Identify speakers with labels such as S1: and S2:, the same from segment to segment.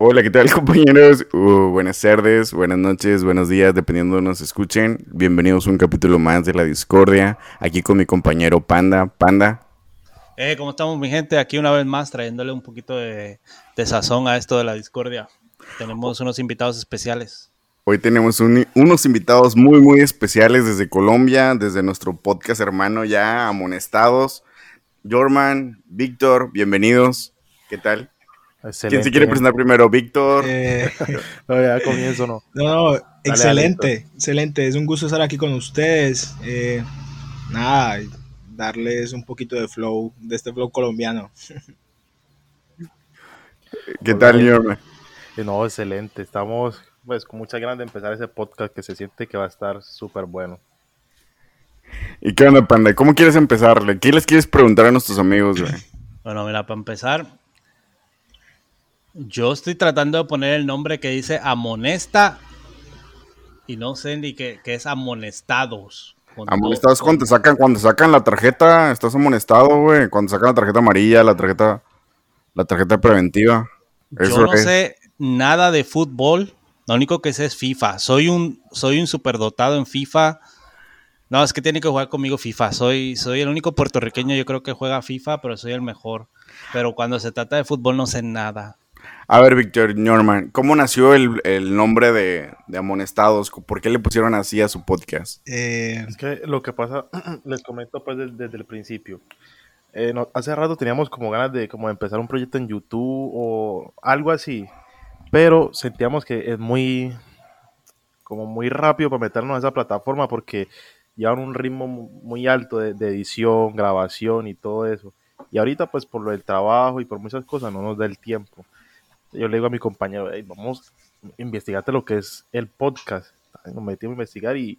S1: Hola, ¿qué tal compañeros? Uh, buenas tardes, buenas noches, buenos días, dependiendo de nos escuchen. Bienvenidos a un capítulo más de La Discordia, aquí con mi compañero Panda. Panda.
S2: Eh, ¿cómo estamos mi gente? Aquí una vez más trayéndole un poquito de, sazón a esto de La Discordia. Tenemos unos invitados especiales.
S1: Hoy tenemos unos invitados muy, muy especiales desde Colombia, desde nuestro podcast hermano ya amonestados. Jorman, Víctor, bienvenidos. ¿Qué tal? ¿Quién se quiere presentar primero? Víctor. Eh,
S3: no, ya comienzo, ¿no?
S4: No, no, excelente, excelente. Es un gusto estar aquí con ustedes. Eh, nada, darles un poquito de flow, de este flow colombiano.
S1: ¿Qué tal, Jorman?
S3: No, excelente. Estamos pues con mucha ganas de empezar ese podcast que se siente que va a estar súper bueno.
S1: ¿Y qué onda, Panda? ¿Cómo quieres empezarle? ¿Qué les quieres preguntar a nuestros amigos, güey?
S2: Bueno, mira, para empezar, yo estoy tratando de poner el nombre que dice amonesta y no sé ni qué, es amonestados.
S1: Amonestados cuando sacan, cuando sacan la tarjeta, estás amonestado, güey. Cuando sacan la tarjeta amarilla, la tarjeta, la tarjeta preventiva.
S2: Yo no sé nada de fútbol. Lo único que sé es FIFA. Soy un, soy un superdotado en FIFA. No, es que tiene que jugar conmigo FIFA. Soy, soy el único puertorriqueño, yo creo que juega FIFA, pero soy el mejor. Pero cuando se trata de fútbol no sé nada.
S1: A ver, Víctor Norman, ¿cómo nació el, nombre de, Amonestados? ¿Por qué le pusieron así a su podcast?
S3: Eh, es que lo que pasa, les comento pues desde, el principio. Eh, hace rato teníamos como ganas de como empezar un proyecto en YouTube o algo así, pero sentíamos que es muy como muy rápido para meternos a esa plataforma porque llevan un ritmo muy alto de, de, edición, grabación y todo eso. Y ahorita pues por lo del trabajo y por muchas cosas no nos da el tiempo yo le digo a mi compañero, vamos, investigate lo que es el podcast. Nos metimos a investigar y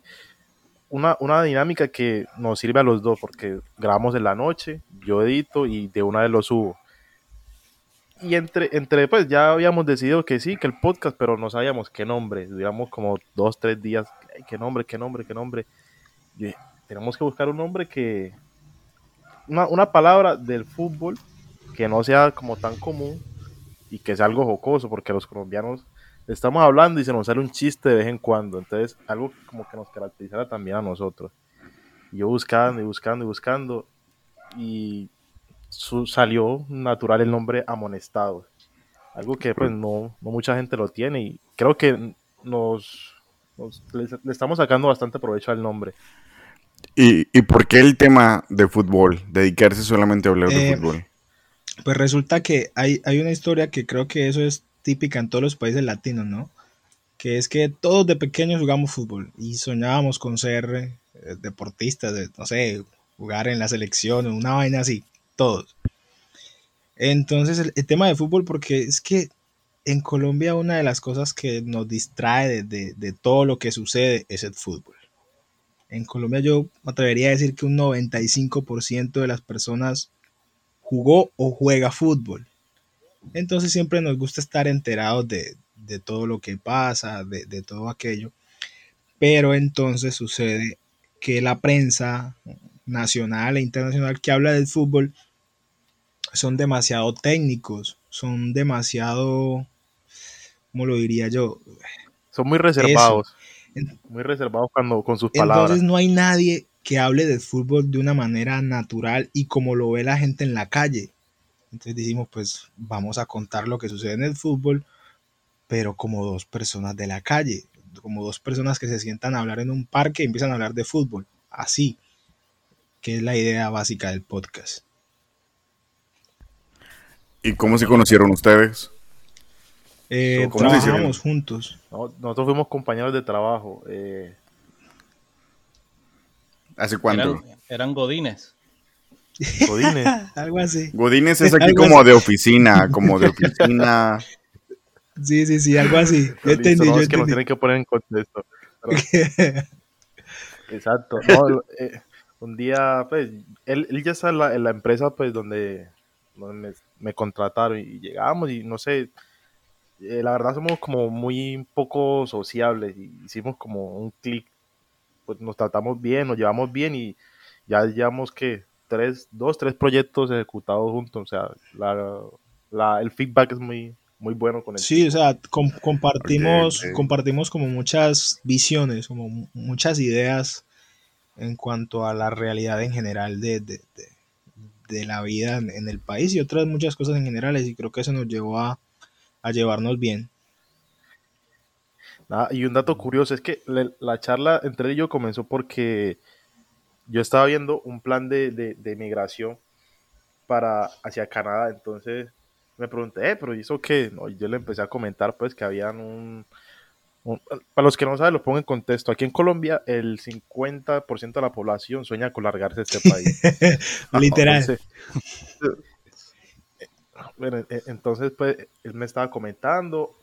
S3: una, una, dinámica que nos sirve a los dos, porque grabamos en la noche, yo edito y de una vez lo subo. Y entre, entre, pues ya habíamos decidido que sí, que el podcast, pero no sabíamos qué nombre. Duramos como dos, tres días, qué nombre, qué nombre, qué nombre. tenemos que buscar un nombre que, una, una palabra del fútbol que no sea como tan común y que sea algo jocoso, porque los colombianos estamos hablando y se nos sale un chiste de vez en cuando, entonces algo como que nos caracterizara también a nosotros. yo buscando y buscando y buscando, y salió natural el nombre Amonestado, algo que pues no, no mucha gente lo tiene y creo que nos, le, estamos sacando bastante provecho al nombre.
S1: ¿Y, ¿Y, por qué el tema de fútbol? Dedicarse solamente a hablar de eh, fútbol.
S4: Pues resulta que hay, hay una historia que creo que eso es típica en todos los países latinos, ¿no? Que es que todos de pequeños jugamos fútbol y soñábamos con ser eh, deportistas, de, no sé, jugar en la selección, una vaina así, todos. Entonces el, tema de fútbol, porque es que en Colombia una de las cosas que nos distrae de, de, todo lo que sucede es el fútbol. En Colombia yo me atrevería a decir que un 95% de las personas jugó o juega fútbol. Entonces siempre nos gusta estar enterados de, todo lo que pasa, de, todo aquello. Pero entonces sucede que la prensa nacional e internacional que habla del fútbol son demasiado técnicos, son demasiado, ¿cómo lo diría yo?
S3: Son muy reservados. Muy reservados cuando, con sus palabras.
S4: Entonces no hay nadie que hable del fútbol de una manera natural y como lo ve la gente en la calle. Entonces decimos, pues vamos a contar lo que sucede en el fútbol, pero como dos personas de la calle, como dos personas que se sientan a hablar en un parque y empiezan a hablar de fútbol. Así, que es la idea básica del podcast.
S1: ¿Y cómo se conocieron ustedes?
S4: Eh, trabajamos juntos.
S3: nosotros fuimos compañeros de trabajo. Eh,
S1: ¿Hace cuánto?
S2: Eran, godines.
S4: Godines. Algo así.
S1: Godines es aquí como de oficina, como de oficina.
S4: Sí, sí, sí, algo así.
S3: Yo entendí, no, es que nos tienen que poner en contexto. Exacto. Eh, un día, pues, él, ya está en la, empresa, pues, donde, me, contrataron y llegamos y no sé, eh, la verdad somos como muy poco sociables y hicimos como un clic pues nos tratamos bien, nos llevamos bien y ya llevamos que tres, dos, tres proyectos ejecutados juntos, o sea, la, el feedback es muy, muy bueno con el
S4: Sí, o sea, com- compartimos,
S1: Ok, ok.
S4: compartimos como muchas visiones, como mu- muchas ideas en cuanto a la realidad en general de, de- de- de la vida en, en el país y otras muchas cosas en generales y creo que eso nos llevó a, a llevarnos bien.
S3: Nada, y un dato curioso es que le- la charla entre yo comenzó porque yo estaba viendo un plan de, de, de migración para hacia Canadá, entonces me pregunté, eh, pero ¿y eso qué? No, y yo le empecé a comentar pues que habían un, un- para los que no saben, lo pongo en contexto, aquí en Colombia el 50% de la población sueña con largarse de este país.
S4: Literal.
S3: Entonces, bueno, e- entonces, pues, él me estaba comentando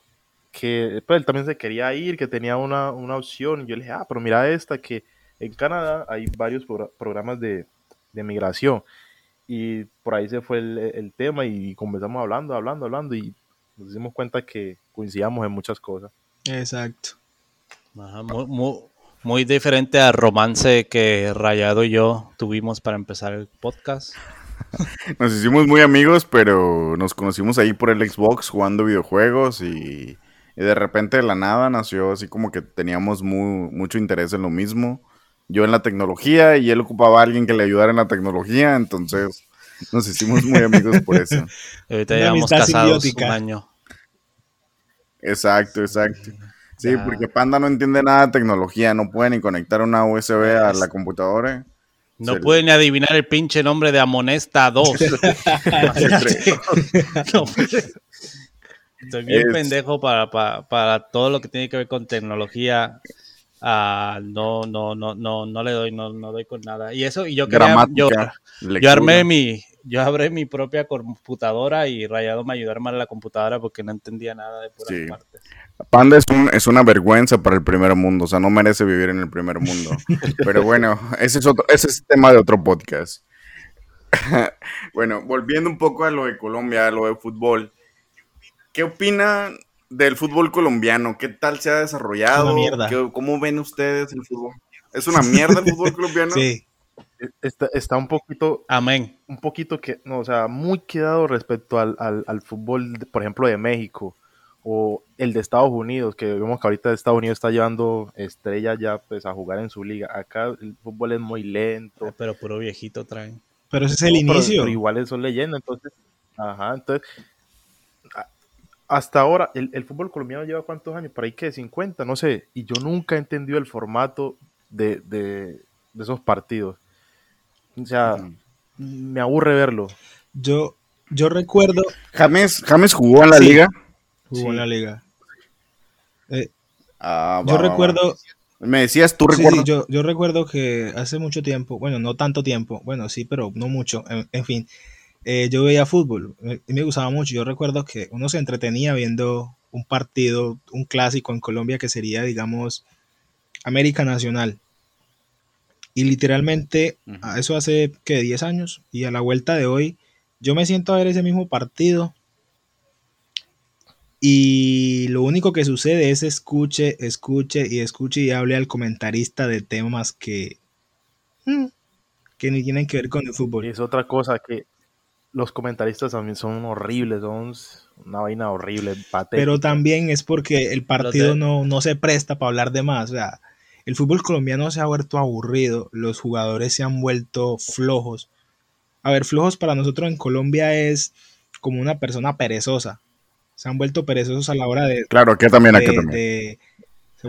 S3: que pues, él también se quería ir, que tenía una, una opción. Y yo le dije, ah, pero mira esta, que en Canadá hay varios progr- programas de, de migración. Y por ahí se fue el, el tema y comenzamos hablando, hablando, hablando. Y nos dimos cuenta que coincidíamos en muchas cosas.
S4: Exacto.
S2: Ajá, muy, muy- muy diferente al romance que Rayado y yo tuvimos para empezar el podcast.
S1: Nos hicimos muy amigos, pero nos conocimos ahí por el Xbox jugando videojuegos y, y de repente de la nada nació así como que teníamos mu- mucho interés en lo mismo. Yo en la tecnología y él ocupaba a alguien que le ayudara en la tecnología, entonces nos hicimos muy amigos por eso.
S2: Y ahorita llevamos
S4: amistad
S2: casados
S4: simbiótica.
S2: un año.
S1: Exacto, exacto. Sí,
S2: Ya.
S1: porque Panda no entiende nada de tecnología, no puede ni conectar una USB a la computadora.
S2: No
S1: Se-
S2: puede ni adivinar el pinche nombre de Amonesta 2. No puede. Estoy bien
S1: Es-
S2: pendejo para, para, para todo lo que tiene que ver con tecnología. Ah, no, no, no, no, no le doy, no, no doy con nada. Y eso, y yo quería, yo, yo armé mi, yo abrí mi propia computadora y Rayado me ayudó a armar la computadora porque no entendía nada de
S1: Sí.
S2: partes.
S1: Panda es, un- es una vergüenza para el primer mundo, o sea, no merece vivir en el primer mundo. Pero bueno, ese es otro, ese es tema de otro podcast. bueno, volviendo un poco a lo de Colombia, a lo de fútbol. ¿Qué opinan del fútbol colombiano? ¿Qué tal se ha desarrollado?
S4: Es una mierda.
S1: ¿Qué- ¿Cómo ven ustedes el fútbol? ¿Es una mierda el fútbol colombiano?
S4: Sí,
S3: Está, está un poquito
S2: Amén.
S3: un poquito que, no, o sea, muy quedado respecto al, al, al fútbol, por ejemplo, de México o el de Estados Unidos, que vemos que ahorita Estados Unidos está llevando estrellas ya pues a jugar en su liga. Acá el fútbol es muy lento.
S2: Pero puro viejito traen.
S4: pero ese es el
S3: No, pero-
S4: inicio.
S3: Pero, igual son leyendas, entonces, ajá, entonces, hasta ahora, el, el fútbol colombiano lleva cuántos años, por ahí que 50, no sé, y yo nunca he entendido el formato de, de, de esos partidos. O sea, me aburre verlo.
S4: Yo, yo recuerdo,
S1: James, James jugó en la
S4: Sí.
S1: liga.
S4: jugó
S3: Sí.
S4: en la liga. Eh,
S1: Ah,
S4: yo
S1: va, va, va.
S4: recuerdo,
S1: Me decías, ¿tú
S4: Sí,
S1: recuerdas?
S4: yo, yo recuerdo que hace mucho tiempo, bueno, no tanto tiempo, bueno, sí, pero no mucho, en, en fin, eh, yo veía fútbol eh, y me gustaba mucho. Yo recuerdo que uno se entretenía viendo un partido, un clásico en Colombia que sería, digamos, América Nacional. Y literalmente,
S1: Ujú.
S4: a eso hace, que 10 años, y a la vuelta de hoy, yo me siento a ver ese mismo partido. Y lo único que sucede es escuche, escuche y escuche y hable al comentarista de temas que, mm, que ni tienen que ver con el
S3: Y
S4: fútbol.
S3: es otra cosa que los comentaristas también son horribles, son una vaina horrible, patética.
S4: Pero también es porque el partido
S2: de-
S4: no, no se presta para hablar de más. O sea, el fútbol colombiano se ha vuelto aburrido, los jugadores se han vuelto flojos. A ver, flojos para nosotros en Colombia es como una persona perezosa. Se han vuelto perezosos a la hora de,
S1: Claro, aquí también, aquí
S4: de-
S1: también.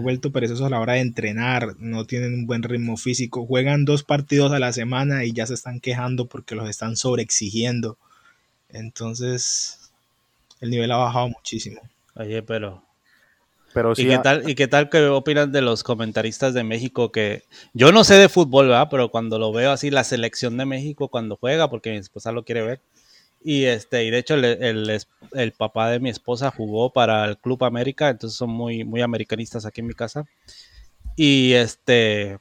S4: Vuelto perezosos a la hora de entrenar, no tienen un buen ritmo físico, juegan dos partidos a la semana y ya se están quejando porque los están sobreexigiendo. Entonces, el nivel ha bajado muchísimo.
S2: Oye, pero
S3: Pero sí,
S2: ¿Y qué tal, y qué tal que opinan de los comentaristas de México? Que yo no sé de fútbol, ¿verdad? Pero cuando lo veo así, la selección de México cuando juega, porque mi esposa lo quiere ver. Y este, y de hecho el, el el papá de mi esposa jugó para el Club América, entonces son muy, muy americanistas aquí en mi casa. Y este,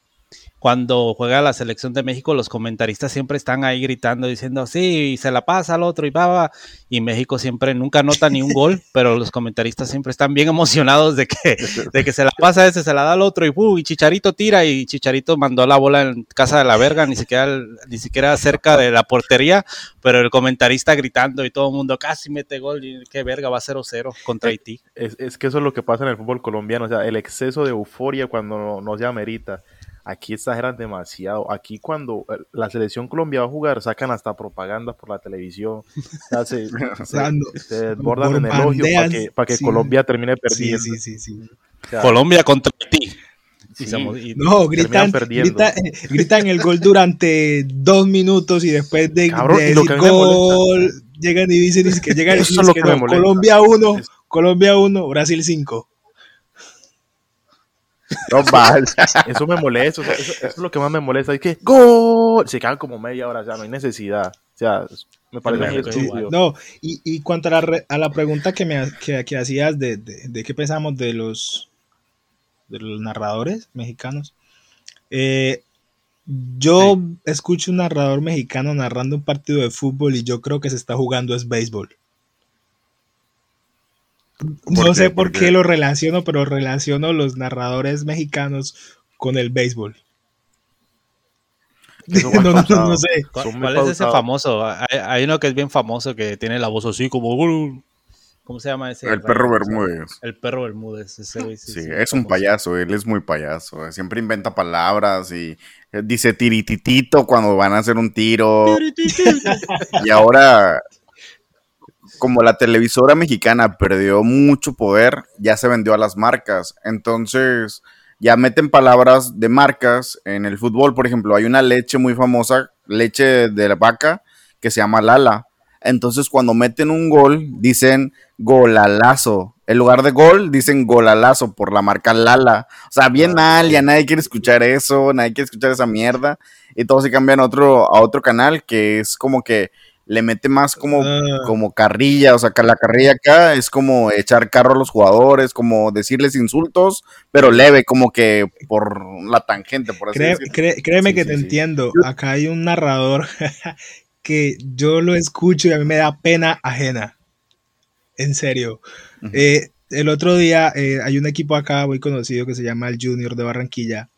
S2: cuando juega la selección de México, los comentaristas siempre están ahí gritando, diciendo, sí, se la pasa al otro y va, y México siempre nunca nota ni un gol, pero los comentaristas siempre están bien emocionados de que, de que se la pasa a ese, se la da al otro y, uh, y Chicharito tira y Chicharito mandó la bola en casa de la verga, ni siquiera, ni siquiera cerca de la portería, pero el comentarista gritando y todo el mundo casi mete gol y qué verga, va 0-0 contra Haití.
S3: Es, es, que eso es lo que pasa en el fútbol colombiano, o sea, el exceso de euforia cuando no, no se amerita aquí exageran demasiado. Aquí cuando eh, la selección Colombia va a jugar, sacan hasta propaganda por la televisión. se, desbordan en elogio para que, Colombia termine perdiendo.
S2: Sí, sí, sí. Colombia contra ti.
S4: no, gritan, gritan, eh, gritan, el gol durante dos minutos y después de, gol llegan y dicen, que llegan y dicen que, Colombia 1, Colombia 1, Brasil 5.
S3: No Eso me molesta, eso, es lo que más me molesta. Es que ¡Gol! Se quedan como media hora, o sea, no hay necesidad. O sea, me parece muy estúpido.
S4: No, y, y cuanto a la, a la pregunta que me que, que hacías de, de, de, qué pensamos de los, de los narradores mexicanos, eh, yo escucho un narrador mexicano narrando un partido de fútbol y yo creo que se está jugando es béisbol. No sé por, qué? lo relaciono, pero relaciono los narradores mexicanos con el béisbol.
S2: No, no, sé. ¿Cuál, es ese famoso? Hay, uno que es bien famoso que tiene la voz así como. ¿Cómo se llama ese?
S1: El perro Bermúdez.
S2: El perro Bermúdez. sí,
S1: sí, es un payaso, él es muy payaso. Siempre inventa palabras y dice tirititito cuando van a hacer un tiro. y ahora como la televisora mexicana perdió mucho poder, ya se vendió a las marcas. Entonces, ya meten palabras de marcas en el fútbol. Por ejemplo, hay una leche muy famosa, leche de la vaca, que se llama Lala. Entonces, cuando meten un gol, dicen golalazo. En lugar de gol, dicen golalazo por la marca Lala. O sea, bien mal, ya nadie quiere escuchar eso, nadie quiere escuchar esa mierda. Y todos se cambian a otro, a otro canal que es como que le mete más como, ah. como carrilla, o sea, la carrilla acá es como echar carro a los jugadores, como decirles insultos, pero leve, como que por la tangente, por así
S4: créeme que te entiendo, acá hay un narrador que yo lo escucho y a mí me da pena ajena, en serio. Eh, el otro día eh, hay un equipo acá muy conocido que se llama el Junior de Barranquilla,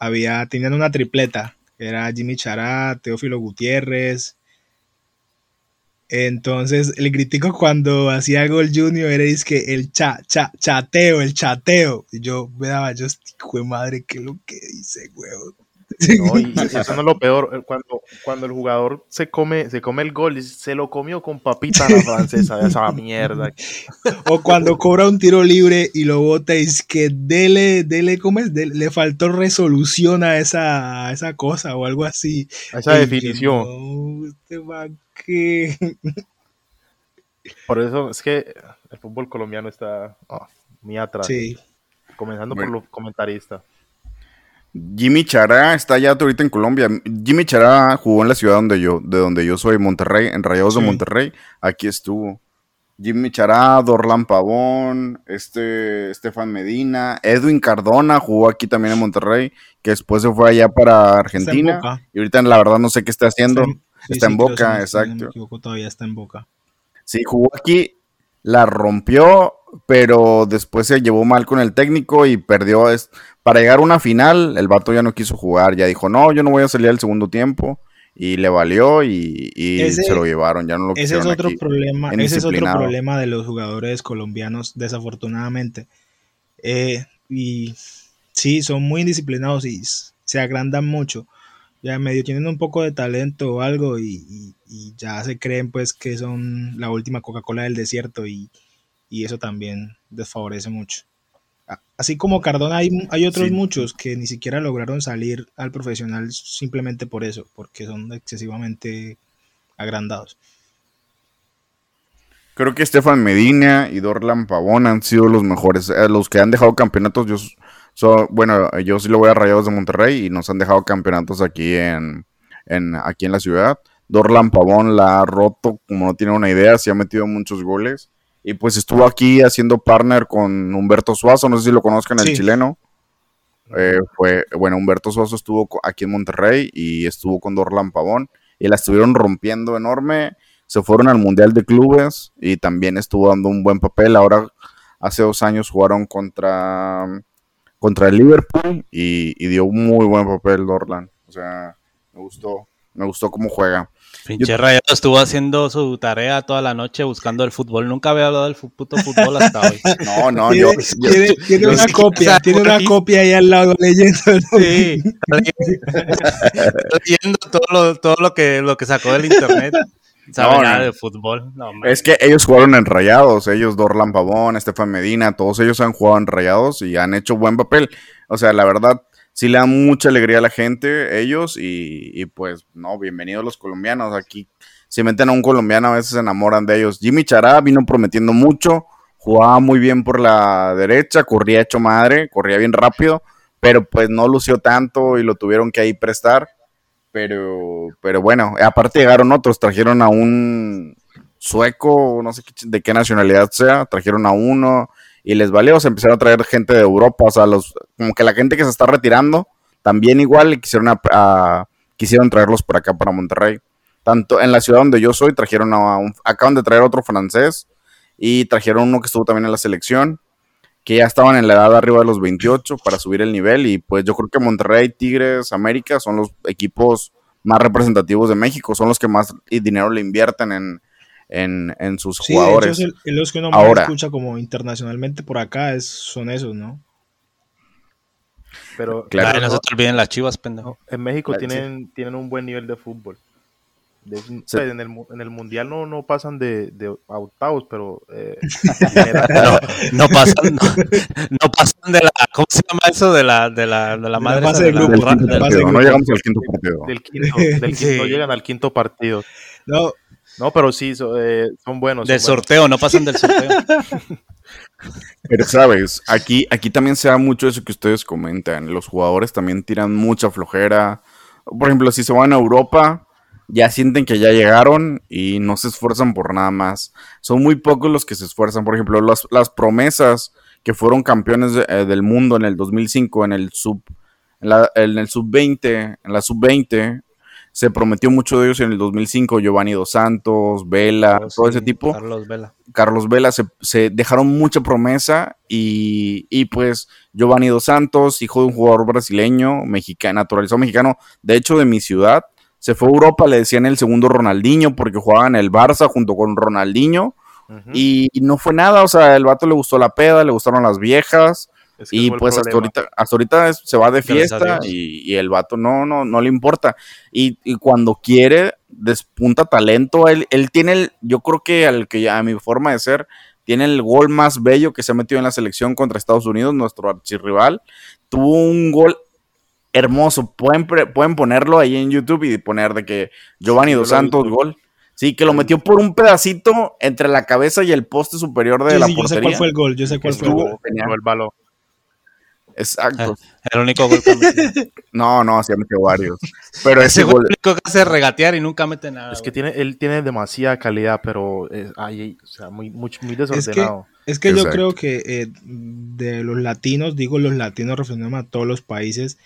S4: había, tenían una tripleta, era Jimmy Chará, Teófilo Gutiérrez, entonces, el crítico cuando hacía gol Junior era que el cha, cha, chateo, el chateo. Y yo me daba, yo, hijo de madre, ¿qué es lo que dice, huevo?
S3: No, y eso no es lo peor, eh, cuando, cuando el jugador se come, se come el gol se lo comió con papita la francesa, esa mierda.
S4: O cuando cobra un tiro libre y lo bota y es que dele, dele, ¿cómo es? le faltó resolución a esa, esa cosa o algo así.
S3: A esa definición.
S4: no, que...
S3: Por eso es que el fútbol colombiano está oh, muy atrás. Sí. Comenzando por los comentaristas.
S1: Jimmy Chará está ya ahorita en Colombia. Jimmy Chará jugó en la ciudad donde yo, de donde yo soy, Monterrey, en Rayados de Monterrey. Aquí estuvo. Jimmy Chará, Dorlan Pavón, este Estefan Medina, Edwin Cardona jugó aquí también en Monterrey, que después se fue allá para Argentina. Y ahorita la verdad no sé qué está haciendo. Está en, Boca, exacto.
S4: todavía está en Boca.
S1: Sí, jugó aquí, la rompió, pero después se llevó mal con el técnico y perdió. Para llegar a una final, el vato ya no quiso jugar, ya dijo, no, yo no voy a salir al segundo tiempo. Y le valió y, se lo llevaron, ya no lo
S4: Ese es otro problema, ese es otro problema de los jugadores colombianos, desafortunadamente. Eh, y sí, son muy indisciplinados y se agrandan mucho. Ya medio tienen un poco de talento o algo y, y ya se creen pues que son la última Coca-Cola del desierto y, y eso también desfavorece mucho. Así como Cardona, hay, hay otros muchos que ni siquiera lograron salir al profesional simplemente por eso, porque son excesivamente agrandados.
S1: Creo que Estefan Medina y Dorlan Pavón han sido los mejores, eh, los que han dejado campeonatos. Yo, bueno, yo sí lo voy a Rayados de Monterrey y nos han dejado campeonatos aquí en, en, aquí en la ciudad. Dorlan Pavón la ha roto, como no tiene una idea, se ha metido muchos goles. Y pues estuvo aquí haciendo partner con Humberto Suazo, no sé si lo conozcan, el chileno. eh, fue, bueno, Humberto Soso estuvo aquí en Monterrey y estuvo con Dorlan Pavón y la estuvieron rompiendo enorme. Se fueron al Mundial de Clubes y también estuvo dando un buen papel. Ahora, hace dos años jugaron contra, contra el Liverpool y, y dio un muy buen papel Dorlan. O sea, me gustó, me gustó cómo juega.
S2: Pinche Rayado estuvo haciendo su tarea toda la noche buscando el fútbol. Nunca había hablado del puto fútbol hasta hoy.
S1: No, no, yo.
S4: Tiene, tiene una copia, tiene una copia ahí al lado leyendo.
S2: Sí, leyendo todo lo, todo lo que, lo que sacó del internet. Sabe
S1: No,
S2: nada
S1: no.
S2: de fútbol. No.
S1: Es que ellos jugaron en Rayados, ellos Dorlan Pavón, Estefan Medina, todos ellos han jugado en Rayados y han hecho buen papel. O sea, la verdad, sí le dan mucha alegría a la gente, ellos, y, y pues, no, bienvenidos los colombianos. Aquí, si meten a un colombiano, a veces se enamoran de ellos. Jimmy Chará vino prometiendo mucho, jugaba muy bien por la derecha, corría hecho madre, corría bien rápido, pero pues no lució tanto y lo tuvieron que ahí prestar. Pero, pero bueno, aparte llegaron otros, trajeron a un sueco, no sé de qué nacionalidad sea, trajeron a uno y les valió, se empezaron a traer gente de Europa, o sea, los, como que la gente que se está retirando, también igual y quisieron, a- quisieron traerlos por acá, para Monterrey. Tanto en la ciudad donde yo soy, trajeron a un, acaban de traer otro francés y trajeron uno que estuvo también en la selección, que ya estaban en la edad arriba de los 28 para subir el nivel y pues yo creo que Monterrey, Tigres, América son los equipos más representativos de México, son los que más dinero le invierten en, en, en sus
S4: Sí, de hecho,
S1: jugadores.
S4: es el- los que uno más
S1: Ahora.
S4: escucha como internacionalmente por acá es, son esos, ¿no?
S3: Pero
S1: Claro.
S2: No se te olviden las chivas, pendejo.
S3: en México
S1: Ah, sí.
S3: tienen, tienen un buen nivel de fútbol. De-
S1: Sí.
S3: en, el, en el mundial no, no pasan de, de a octavos, pero eh,
S2: No, no pasan, no, no pasan de la, ¿cómo se llama eso? De la, de la, de la
S4: De la
S2: madre. la-
S1: Del
S4: de
S1: no llegamos al quinto partido.
S3: del quinto, del quinto
S2: Sí.
S3: llegan al quinto partido.
S4: No,
S3: No, pero sí, so- eh, son buenos.
S2: del
S3: son buenos.
S2: sorteo, no pasan del sorteo.
S1: Pero sabes, aquí, aquí también se da mucho eso que ustedes comentan. Los jugadores también tiran mucha flojera. Por ejemplo, si se van a Europa, ya sienten que ya llegaron y no se esfuerzan por nada más. Son muy pocos los que se esfuerzan. Por ejemplo, las, las promesas que fueron campeones de- eh, del mundo en el 2005 en el sub en, la- en el sub 20, en la sub 20 se prometió mucho de ellos en el 2005, Giovanni Dos Santos, Vela, todo ese tipo.
S2: Carlos Vela.
S1: Carlos Vela se, se dejaron mucha promesa y, y, pues Giovanni Dos Santos, hijo de un jugador brasileño, mexicano, naturalizado mexicano, de hecho de mi ciudad, se fue a Europa, le decían el segundo Ronaldinho porque jugaba en el Barça junto con Ronaldinho y, y no fue nada, o sea, el vato le gustó la peda, le gustaron las viejas
S3: Es que
S1: y pues hasta ahorita, hasta ahorita es- se va de fiesta y, y el vato no, no, no le importa. Y, y cuando quiere, despunta talento. Él, él tiene el, yo creo que al que a mi forma de ser, tiene el gol más bello que se ha metido en la selección contra Estados Unidos, nuestro archirrival. Tuvo un gol hermoso. Pueden, pre- pueden ponerlo ahí en YouTube y poner de que Giovanni
S3: Sí,
S1: Dos Santos, gol. Sí, que lo metió por un pedacito entre la cabeza y el poste superior de
S4: sí,
S1: la
S4: sí, yo sé
S1: portería.
S4: cuál fue el gol, yo sé cuál fue el
S1: Estuvo
S4: gol.
S1: genial.
S3: Fue el balón.
S1: Exacto.
S2: El único gol que metió.
S1: No, no, se ha metido varios. Pero
S2: Ese
S1: ese
S2: gol que hace regatear y nunca mete nada.
S3: Es que tiene, él tiene demasiada calidad, pero es, ay, o sea, muy, muy, muy desordenado.
S4: Es que yo creo que eh, de los latinos, digo los latinos refiriéndome a todos los países,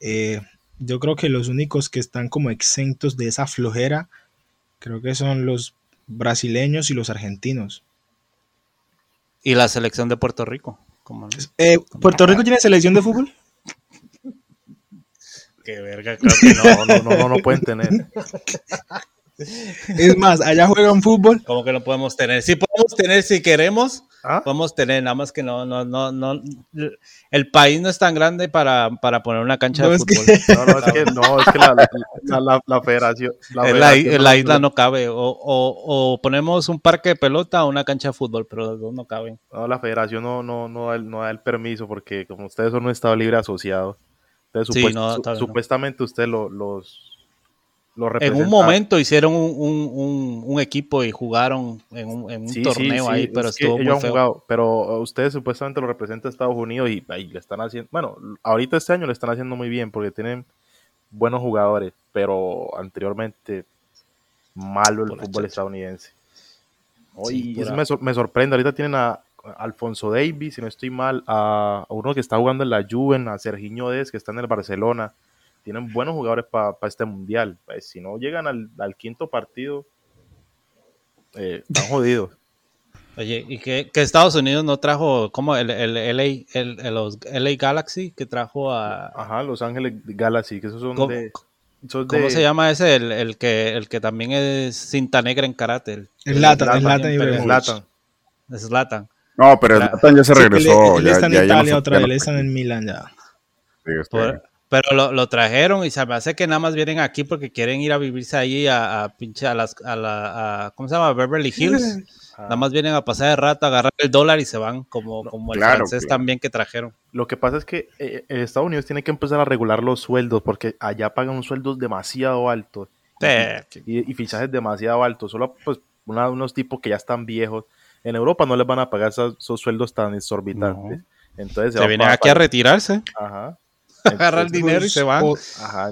S4: eh, yo creo que los únicos que están como exentos de esa flojera, creo que son los brasileños y los argentinos.
S2: Y la selección de Puerto Rico. ¿Cómo no?
S4: Eh, ¿Puerto Rico tiene selección de fútbol?
S2: Qué verga, creo que no.
S3: No, no, no, no, no pueden tener.
S4: Es más, allá juegan fútbol.
S2: ¿Cómo que no podemos tener? Sí podemos tener si queremos,
S3: ¿Ah?
S2: podemos tener, nada más que no, no, no, no. El país no es tan grande para, para poner una cancha
S4: No,
S2: de
S4: que-
S2: fútbol.
S3: No, no, es que, no, es que la, la, la, la- federación. La federación
S2: isla no cabe. O, o- o ponemos un parque de pelota o una cancha de fútbol, pero los dos no caben.
S3: No, la federación no, no, no, da, el, no da el permiso porque como ustedes son un Estado libre asociado, entonces
S2: Sí,
S3: supuest- su- supuestamente usted lo, los,
S2: En un momento hicieron un, un- un- un equipo y jugaron en un, en
S3: Sí, sí,
S2: torneo
S3: sí,
S2: ahí,
S3: es
S2: pero
S3: que
S2: estuvo
S3: ellos
S2: muy
S3: han
S2: feo.
S3: jugado, pero ustedes supuestamente lo representa Estados Unidos y le están haciendo, bueno, ahorita este año le están haciendo muy bien porque tienen buenos jugadores, pero anteriormente malo el fútbol estadounidense.
S2: Sí,
S3: y eso me, sor- me sorprende, ahorita tienen a Alfonso Davis, si no estoy mal, a, uno que está jugando en la Juven, a Serginho Des, que está en el Barcelona. Tienen buenos jugadores para este mundial. Pues, si no llegan al, quinto partido, eh, están jodidos.
S2: Oye, ¿y que, Estados Unidos no trajo como el, el, LA, el, los LA Galaxy que trajo a...
S3: Ajá, Los Ángeles Galaxy, que esos son de...
S2: ¿Cómo se llama ese? El, el, que, el que también es cinta negra en karate. El,
S4: el Latan, el
S2: Latan. Latan.
S1: No, pero el Latan ya se regresó.
S4: Él, está en Italia otra vez, él está en Milan ya.
S2: Pero lo, lo, trajeron y se me hace que nada más vienen aquí porque quieren ir a vivirse ahí a, a pinche a las a la a, ¿cómo se llama? Beverly Hills. Nada más vienen a pasar de rato, agarrar el dólar y se van, como, como el francés también que trajeron.
S3: Lo que pasa es que eh, eh, Estados Unidos tiene que empezar a regular los sueldos porque allá pagan sueldos demasiado altos. Y, fichajes demasiado altos. Solo pues unos tipos que ya están viejos. En Europa no les van a pagar esos, sueldos tan exorbitantes. Entonces
S2: se, vienen aquí a retirarse. Ajá. agarra el dinero y se van.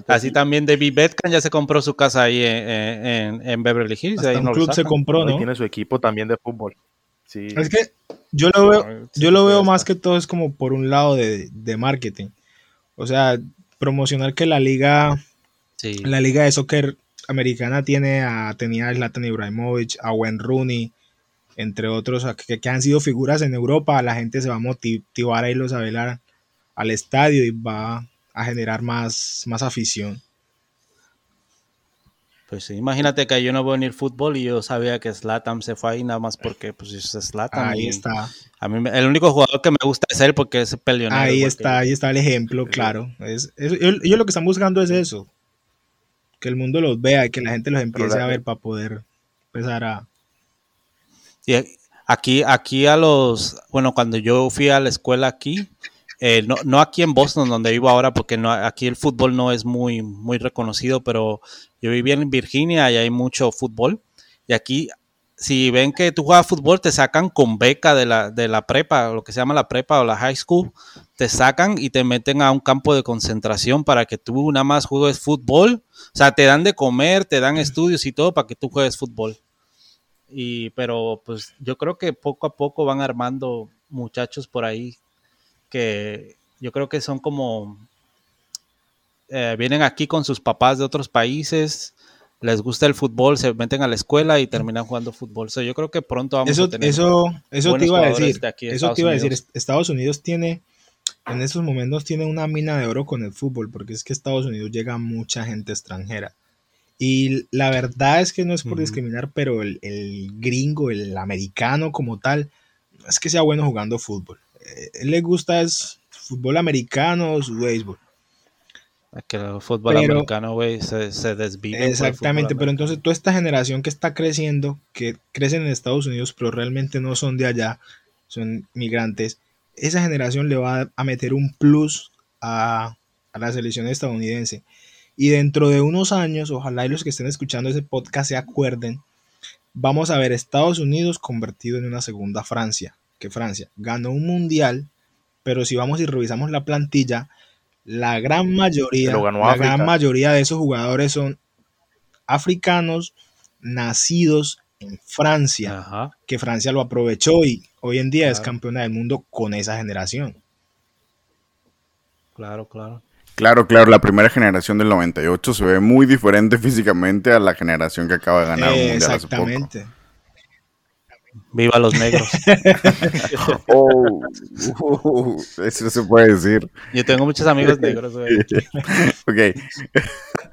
S2: Así también David Betkan ya se compró su casa ahí en, Beverly Hills.
S4: Ahí un club se compró, ¿no?
S3: tiene su equipo también de fútbol. Sí.
S4: Es que yo lo veo, yo lo veo más que todo es como por un lado de, marketing. O sea, promocionar que la liga, la liga de soccer americana tiene a, tenía a Zlatan Ibrahimovic, a Wayne Rooney, entre otros, que, que, han sido figuras en Europa, la gente se va a motivar a irlos a velar al estadio y va a generar más, más afición.
S2: Pues sí, imagínate que yo no voy a venir fútbol y yo sabía que Slatan se fue ahí nada más porque pues es Slatan.
S4: Ahí está.
S2: A mí el único jugador que me gusta es él porque es peleonero.
S4: Ahí está, ahí está el ejemplo, claro. Es, ellos, lo que están buscando es eso. Que el mundo los vea y que la gente los empiece a ver para poder empezar a...
S2: Y aquí, aquí a los, bueno, cuando yo fui a la escuela aquí, eh, no, no, aquí en Boston, donde vivo ahora, porque no, aquí el fútbol no es muy, muy reconocido, pero yo vivía en Virginia y hay mucho fútbol. Y aquí, si ven que tú juegas fútbol, te sacan con beca de la, de la prepa, lo que se llama la prepa o la high school, te sacan y te meten a un campo de concentración para que tú nada más juegues fútbol. O sea, te dan de comer, te dan estudios y todo para que tú juegues fútbol. Y, pero pues yo creo que poco a poco van armando muchachos por ahí que yo creo que son como, eh, vienen aquí con sus papás de otros países, les gusta el fútbol, se meten a la escuela y terminan jugando fútbol. yo creo que pronto vamos
S4: eso,
S2: a tener
S4: eso, eso te iba a decir. eso te iba a decir. Estados Unidos tiene, en estos momentos tiene una mina de oro con el fútbol, porque es que Estados Unidos llega mucha gente extranjera. Y la verdad es que no es por discriminar, pero el, el, gringo, el americano como tal, es que sea bueno jugando fútbol le gusta es fútbol americano o su béisbol.
S2: Que el fútbol americano, güey, se, se desvive.
S4: Exactamente, pero entonces toda esta generación que está creciendo, que crecen en Estados Unidos, pero realmente no son de allá, son migrantes, esa generación le va a meter un plus a, a la selección estadounidense. Y dentro de unos años, ojalá y los que estén escuchando ese podcast se acuerden, vamos a ver Estados Unidos convertido en una segunda Francia que Francia ganó un mundial, pero si vamos y revisamos la plantilla, la gran mayoría, la gran mayoría de esos jugadores son africanos nacidos en Francia, que Francia lo aprovechó y hoy en día es campeona del mundo con esa generación.
S2: Claro, claro.
S1: Claro, claro, la primera generación del 98 se ve muy diferente físicamente a la generación que acaba de ganar un mundial Exactamente.
S2: Viva los negros.
S1: oh, eso se puede decir.
S2: Yo tengo muchos amigos negros, güey.
S1: ok.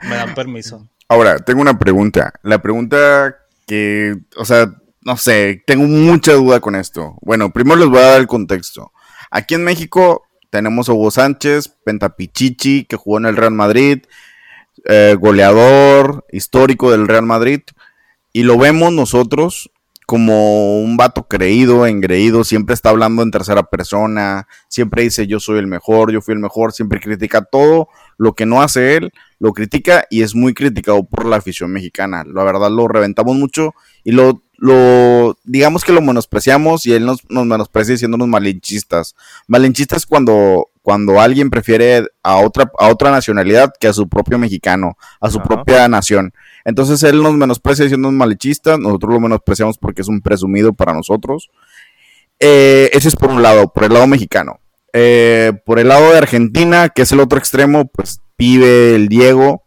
S2: Me dan permiso.
S1: Ahora, tengo una pregunta. La pregunta que, o sea, no sé, tengo mucha duda con esto. Bueno, primero les voy a dar el contexto. Aquí en México tenemos a Hugo Sánchez, Pentapichichi, que jugó en el Real Madrid, eh, goleador histórico del Real Madrid, y lo vemos nosotros como un vato creído, engreído, siempre está hablando en tercera persona, siempre dice yo soy el mejor, yo fui el mejor, siempre critica todo lo que no hace él, lo critica y es muy criticado por la afición mexicana. La verdad lo reventamos mucho y lo, lo digamos que lo menospreciamos y él nos, nos menosprecia diciéndonos malinchistas. Malinchistas cuando, cuando alguien prefiere a otra, a otra nacionalidad que a su propio mexicano, a su propia nación. Entonces él nos menosprecia diciendo un malichista, nosotros lo menospreciamos porque es un presumido para nosotros. eh, ese es por un lado, por el lado mexicano. Eh, por el lado de Argentina, que es el otro extremo, pues pibe el Diego,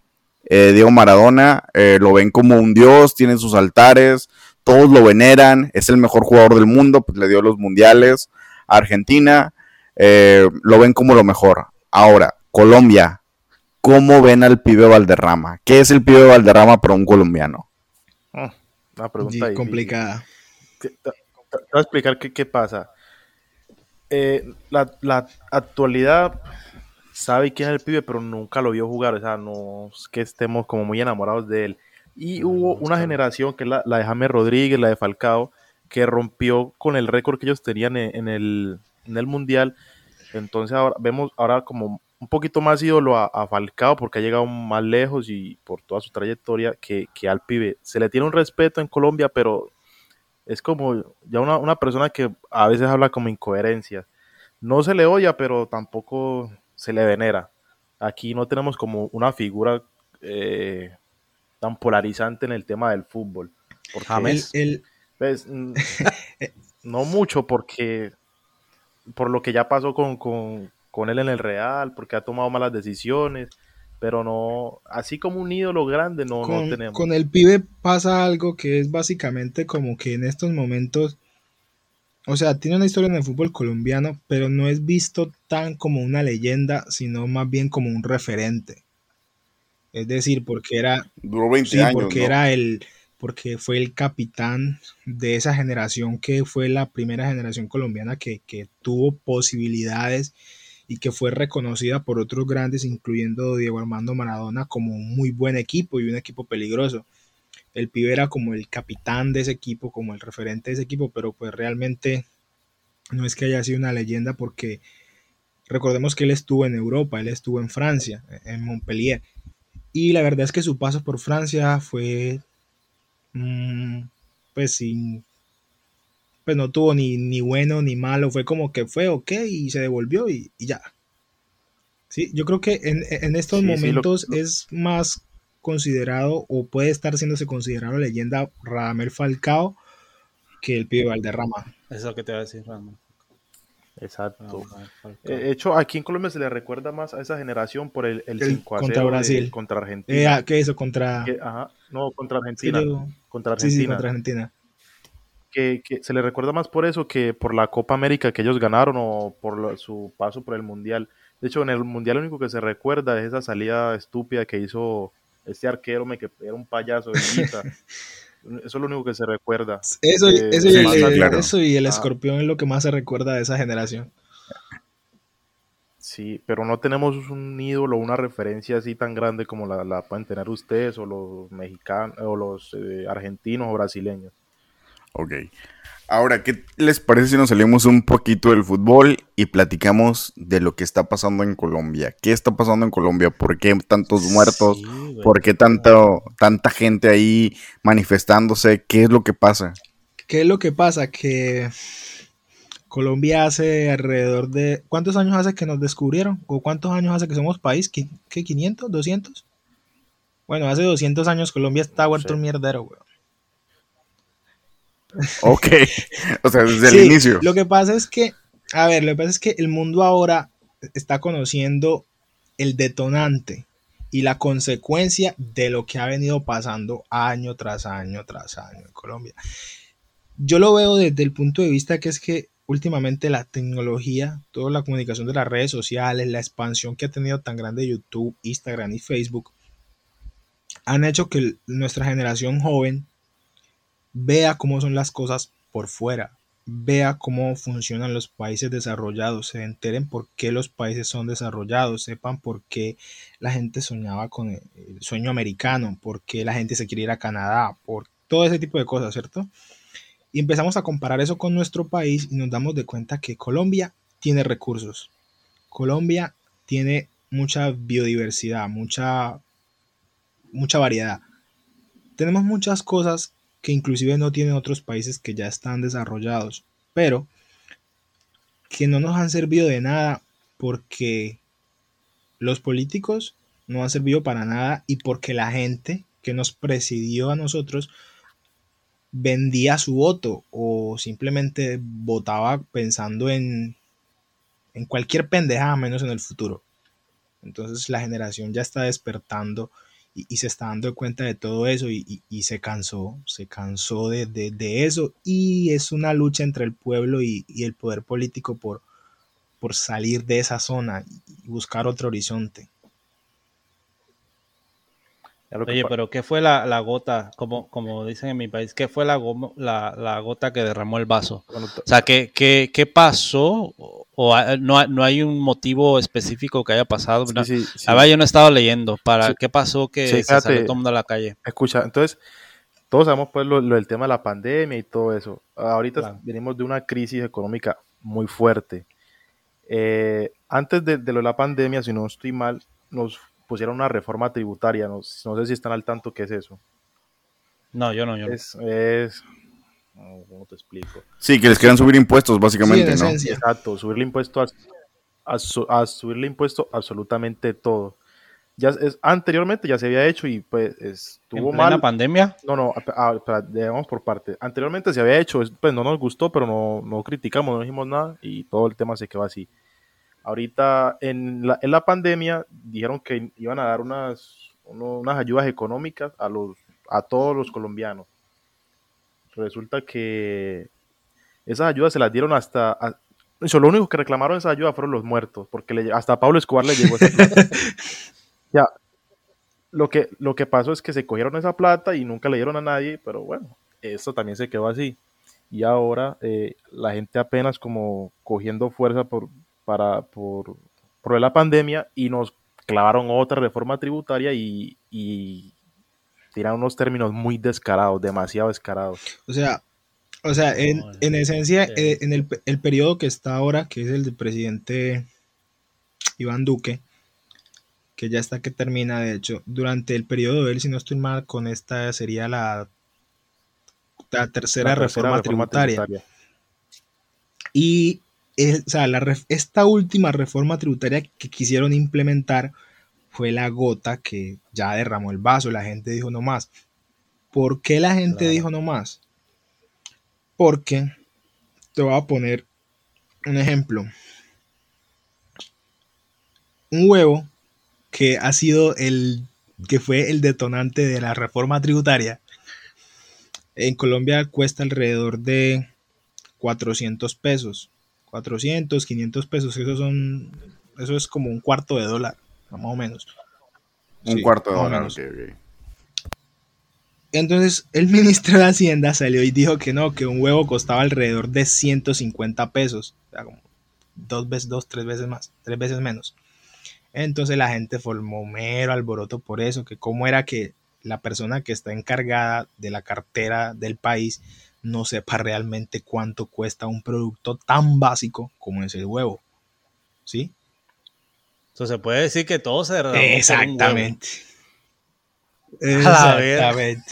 S1: eh, Diego Maradona, lo ven como un dios, tienen sus altares, todos lo veneran, es el mejor jugador del mundo, pues le dio los mundiales a Argentina, lo ven como lo mejor. Ahora, Colombia, ¿cómo ven al pibe Valderrama? ¿Qué es el pibe Valderrama para un colombiano?
S3: Ah, una pregunta
S4: complicada.
S3: Te, voy a explicar qué, pasa. Eh, la, actualidad sabe quién es el pibe, pero nunca lo vio jugar. O sea, no es que estemos como muy enamorados de él. Y hubo una generación, que es la, de James Rodríguez, la de Falcao, que rompió con el récord que ellos tenían en, el, en el Mundial. Entonces ahora vemos ahora como un poquito más ídolo a, a, Falcao porque ha llegado más lejos y por toda su trayectoria que, al pibe. Se le tiene un respeto en Colombia, pero es como ya una, persona que a veces habla como incoherencia. No se le oye, pero tampoco se le venera. Aquí no tenemos como una figura eh, tan polarizante en el tema del fútbol. Porque el, pues, no mucho porque por lo que ya pasó con, con él en el Real, porque ha tomado malas decisiones, pero no, así como un ídolo grande no,
S4: con,
S3: tenemos.
S4: Con el pibe pasa algo que es básicamente como que en estos momentos, o sea, tiene una historia en el fútbol colombiano, pero no es visto tan como una leyenda, sino más bien como un referente. Es decir, porque era...
S1: Duró 20 años.
S4: Porque era el porque fue el capitán de esa generación que fue la primera generación colombiana que, que tuvo posibilidades y que fue reconocida por otros grandes, incluyendo Diego Armando Maradona, como un muy buen equipo y un equipo peligroso. El pibe era como el capitán de ese equipo, como el referente de ese equipo, pero pues realmente no es que haya sido una leyenda porque recordemos que él estuvo en Europa, él estuvo en Francia, en Montpellier. Y la verdad es que su paso por Francia fue, pues sin, pues no tuvo ni, ni bueno ni malo, fue como que fue ok y se devolvió y, ya. Sí, yo creo que en, estos momentos es más considerado o puede estar siéndose considerado leyenda Radamel Falcao que el pibe Valderrama.
S2: Eso es lo que te va a decir, Ramón.
S3: Exacto. Ah, eh, de hecho, aquí en Colombia se le recuerda más a esa generación por el, el, 5
S4: contra Brasil.
S3: contra Argentina. Eh, ah,
S4: ¿Qué hizo? Contra.
S3: ajá, no, contra Argentina. contra Argentina.
S4: Sí, sí, contra Argentina
S3: que, se le recuerda más por eso que por la Copa América que ellos ganaron o por su paso por el Mundial. De hecho, en el Mundial lo único que se recuerda es esa salida estúpida que hizo este arquero, me que era un payaso de Eso es lo único que se recuerda.
S4: Eso, y, el, ah. escorpión es lo que más se recuerda de esa generación.
S3: Sí, pero no tenemos un ídolo, una referencia así tan grande como la, la pueden tener ustedes o los mexicanos o los eh, argentinos o brasileños.
S1: Ok. Ahora, ¿qué les parece si nos salimos un poquito del fútbol y platicamos de lo que está pasando en Colombia? ¿Qué está pasando en Colombia? ¿Por qué tantos muertos? ¿Por qué tanto, tanta gente ahí manifestándose? ¿Qué es lo que pasa?
S4: ¿Qué es lo que pasa? Que Colombia hace alrededor de... ¿Cuántos años hace que nos descubrieron? ¿O cuántos años hace que somos país? ¿Qué? ¿500? ¿200? Bueno, hace 200 años Colombia está vuelto un mierdero, güey.
S1: Ok, o sea, desde el inicio.
S4: Lo que pasa es que, a ver, lo que pasa es que el mundo ahora está conociendo el detonante y la consecuencia de lo que ha venido pasando año tras año tras año en Colombia. Yo lo veo desde el punto de vista que es que últimamente la tecnología, toda la comunicación de las redes sociales, la expansión que ha tenido tan grande YouTube, Instagram y Facebook, han hecho que nuestra generación joven vea cómo son las cosas por fuera, vea cómo funcionan los países desarrollados, se enteren por qué los países son desarrollados, sepan por qué la gente soñaba con el sueño americano, por qué la gente se quiere ir a Canadá, por todo ese tipo de cosas, ¿cierto? Y empezamos a comparar eso con nuestro país y nos damos de cuenta que Colombia tiene recursos. Colombia tiene mucha biodiversidad, mucha, mucha variedad. Tenemos muchas cosas que inclusive no tienen otros países que ya están desarrollados, pero que no nos han servido de nada porque los políticos no han servido para nada y porque la gente que nos presidió a nosotros vendía su voto o simplemente votaba pensando en, en cualquier pendejada menos en el futuro. Entonces la generación ya está despertando y, se está dando cuenta de todo eso y, se cansó, se cansó de, eso y es una lucha entre el pueblo y, el poder político por, por salir de esa zona y buscar otro horizonte.
S2: Oye, pero ¿qué fue la, gota, como, como dicen en mi país, qué fue la, la, gota que derramó el vaso? O sea, ¿qué, qué, qué pasó? ¿O no, no, hay un motivo específico que haya pasado? Sí, sí, yo no he estado leyendo. ¿Para qué pasó que se salió todo el mundo a la calle?
S3: Escucha, entonces, todos sabemos pues lo, del tema de la pandemia y todo eso. Ahorita venimos de una crisis económica muy fuerte. Eh, antes de, de, lo de la pandemia, si no estoy mal, nos pusieron una reforma tributaria. No, no sé si están al tanto qué es eso.
S2: No, yo no, yo
S3: es, Es, ¿Cómo te explico?
S1: Sí, que les quieran subir impuestos, básicamente, ¿no?
S3: Exacto, subirle impuesto a, subirle impuesto absolutamente todo. Ya es, anteriormente ya se había hecho y pues estuvo ¿En mal.
S2: la pandemia?
S3: No, no, digamos por parte. Anteriormente se había hecho, pues no nos gustó, pero no, no criticamos, no dijimos nada y todo el tema se quedó así. Ahorita en la, en la pandemia dijeron que iban a dar unas, unas ayudas económicas a, los, a todos los colombianos. Resulta que esas ayudas se las dieron hasta... eso, lo único que reclamaron esa ayuda fueron los muertos, porque le, hasta a Pablo Escobar le llegó esa plata. ya, lo que, lo que pasó es que se cogieron esa plata y nunca le dieron a nadie, pero bueno, eso también se quedó así. Y ahora eh, la gente apenas como cogiendo fuerza por, para, por, por la pandemia y nos clavaron otra reforma tributaria y, y tiraron unos términos muy descarados, demasiado descarados.
S4: O sea, o sea, en, en esencia, eh, en el, el, periodo que está ahora, que es el del presidente Iván Duque, que ya está que termina, de hecho, durante el periodo de él, si no estoy mal, con esta sería la, la tercera, reforma, tributaria. Y o sea, esta última reforma tributaria que quisieron implementar fue la gota que ya derramó el vaso. La gente dijo no más. ¿Por qué la gente dijo no más? Porque te voy a poner un ejemplo. Un huevo que ha sido el que fue el detonante de la reforma tributaria. En Colombia cuesta alrededor de 400 pesos. 400, 500 pesos, eso son, eso es como un cuarto de dólar, más o menos.
S1: Un cuarto de dólar,
S4: Entonces el ministro de Hacienda salió y dijo que no, que un huevo costaba alrededor de 150 pesos, o sea, como dos veces, dos, tres veces más, tres veces menos. Entonces la gente formó mero alboroto por eso, que cómo era que la persona que está encargada de la cartera del país no sepa realmente cuánto cuesta un producto tan básico como es el huevo. ¿Sí?
S2: Entonces se puede decir que todo se
S4: Exactamente. Exactamente.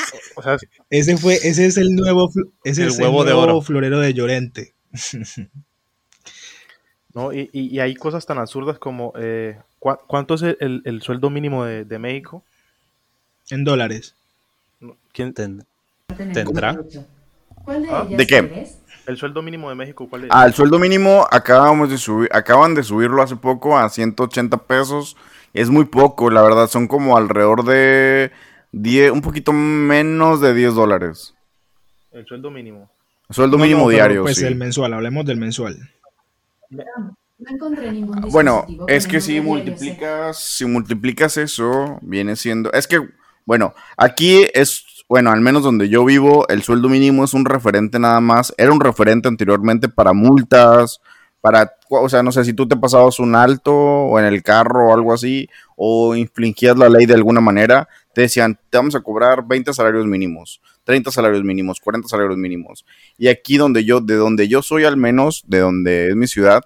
S4: ese fue, ese es el nuevo, ese es huevo el nuevo de florero de Llorente.
S3: no, y, hay cosas tan absurdas como eh, ¿cuánto es el, sueldo mínimo de, México?
S4: En dólares.
S3: ¿Quién
S2: tendrá?
S1: ¿Ah? de, qué?
S3: El sueldo mínimo de México, ¿cuál es?
S1: Ah, el sueldo mínimo acabamos de subir, acaban de subirlo hace poco a 180 pesos. Es muy poco, la verdad, son como alrededor de 10, un poquito menos de 10 dólares.
S3: El sueldo mínimo.
S1: El sueldo mínimo diario,
S4: pues el mensual, hablemos del mensual. No,
S1: encontré ningún Bueno, es que si multiplicas, si multiplicas eso, viene siendo, es que, bueno, aquí es bueno, al menos donde yo vivo, el sueldo mínimo es un referente nada más. Era un referente anteriormente para multas, para, o sea, no sé, si tú te pasabas un alto o en el carro o algo así, o infringías la ley de alguna manera, te decían, te vamos a cobrar 20 salarios mínimos, 30 salarios mínimos, 40 salarios mínimos. Y aquí donde yo, de donde yo soy al menos, de donde es mi ciudad,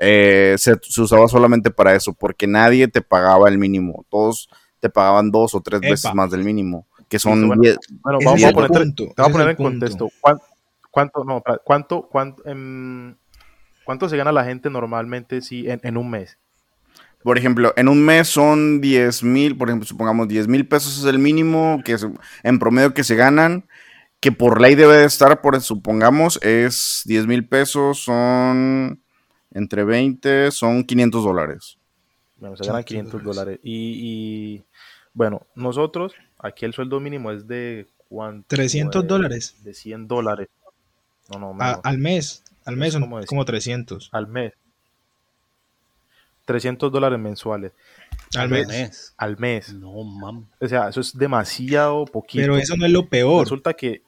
S1: eh, se, usaba solamente para eso, porque nadie te pagaba el mínimo, todos te pagaban dos o tres veces más del mínimo que son
S3: bueno, vamos a poner, te voy a poner en contexto. ¿Cuánto, no, cuánto, cuánto, em, cuánto se gana la gente normalmente si, en, un mes?
S1: Por ejemplo, en un mes son 10 mil, por ejemplo, supongamos 10 mil pesos es el mínimo que en promedio que se ganan. que por ley debe de estar, por supongamos, es 10 mil pesos, son entre 20, son 500 dólares.
S3: Bueno, se ganan 500 dólares. Y, bueno, nosotros, aquí el sueldo mínimo es de ¿cuánto?
S4: 300 dólares.
S3: De 100 dólares. No, no,
S4: al mes, al mes son como, 300.
S3: Al mes. 300 dólares mensuales.
S2: Al mes.
S3: Al mes.
S2: No, mam.
S3: O sea, eso es demasiado poquito.
S4: Pero eso no es lo peor.
S3: Resulta que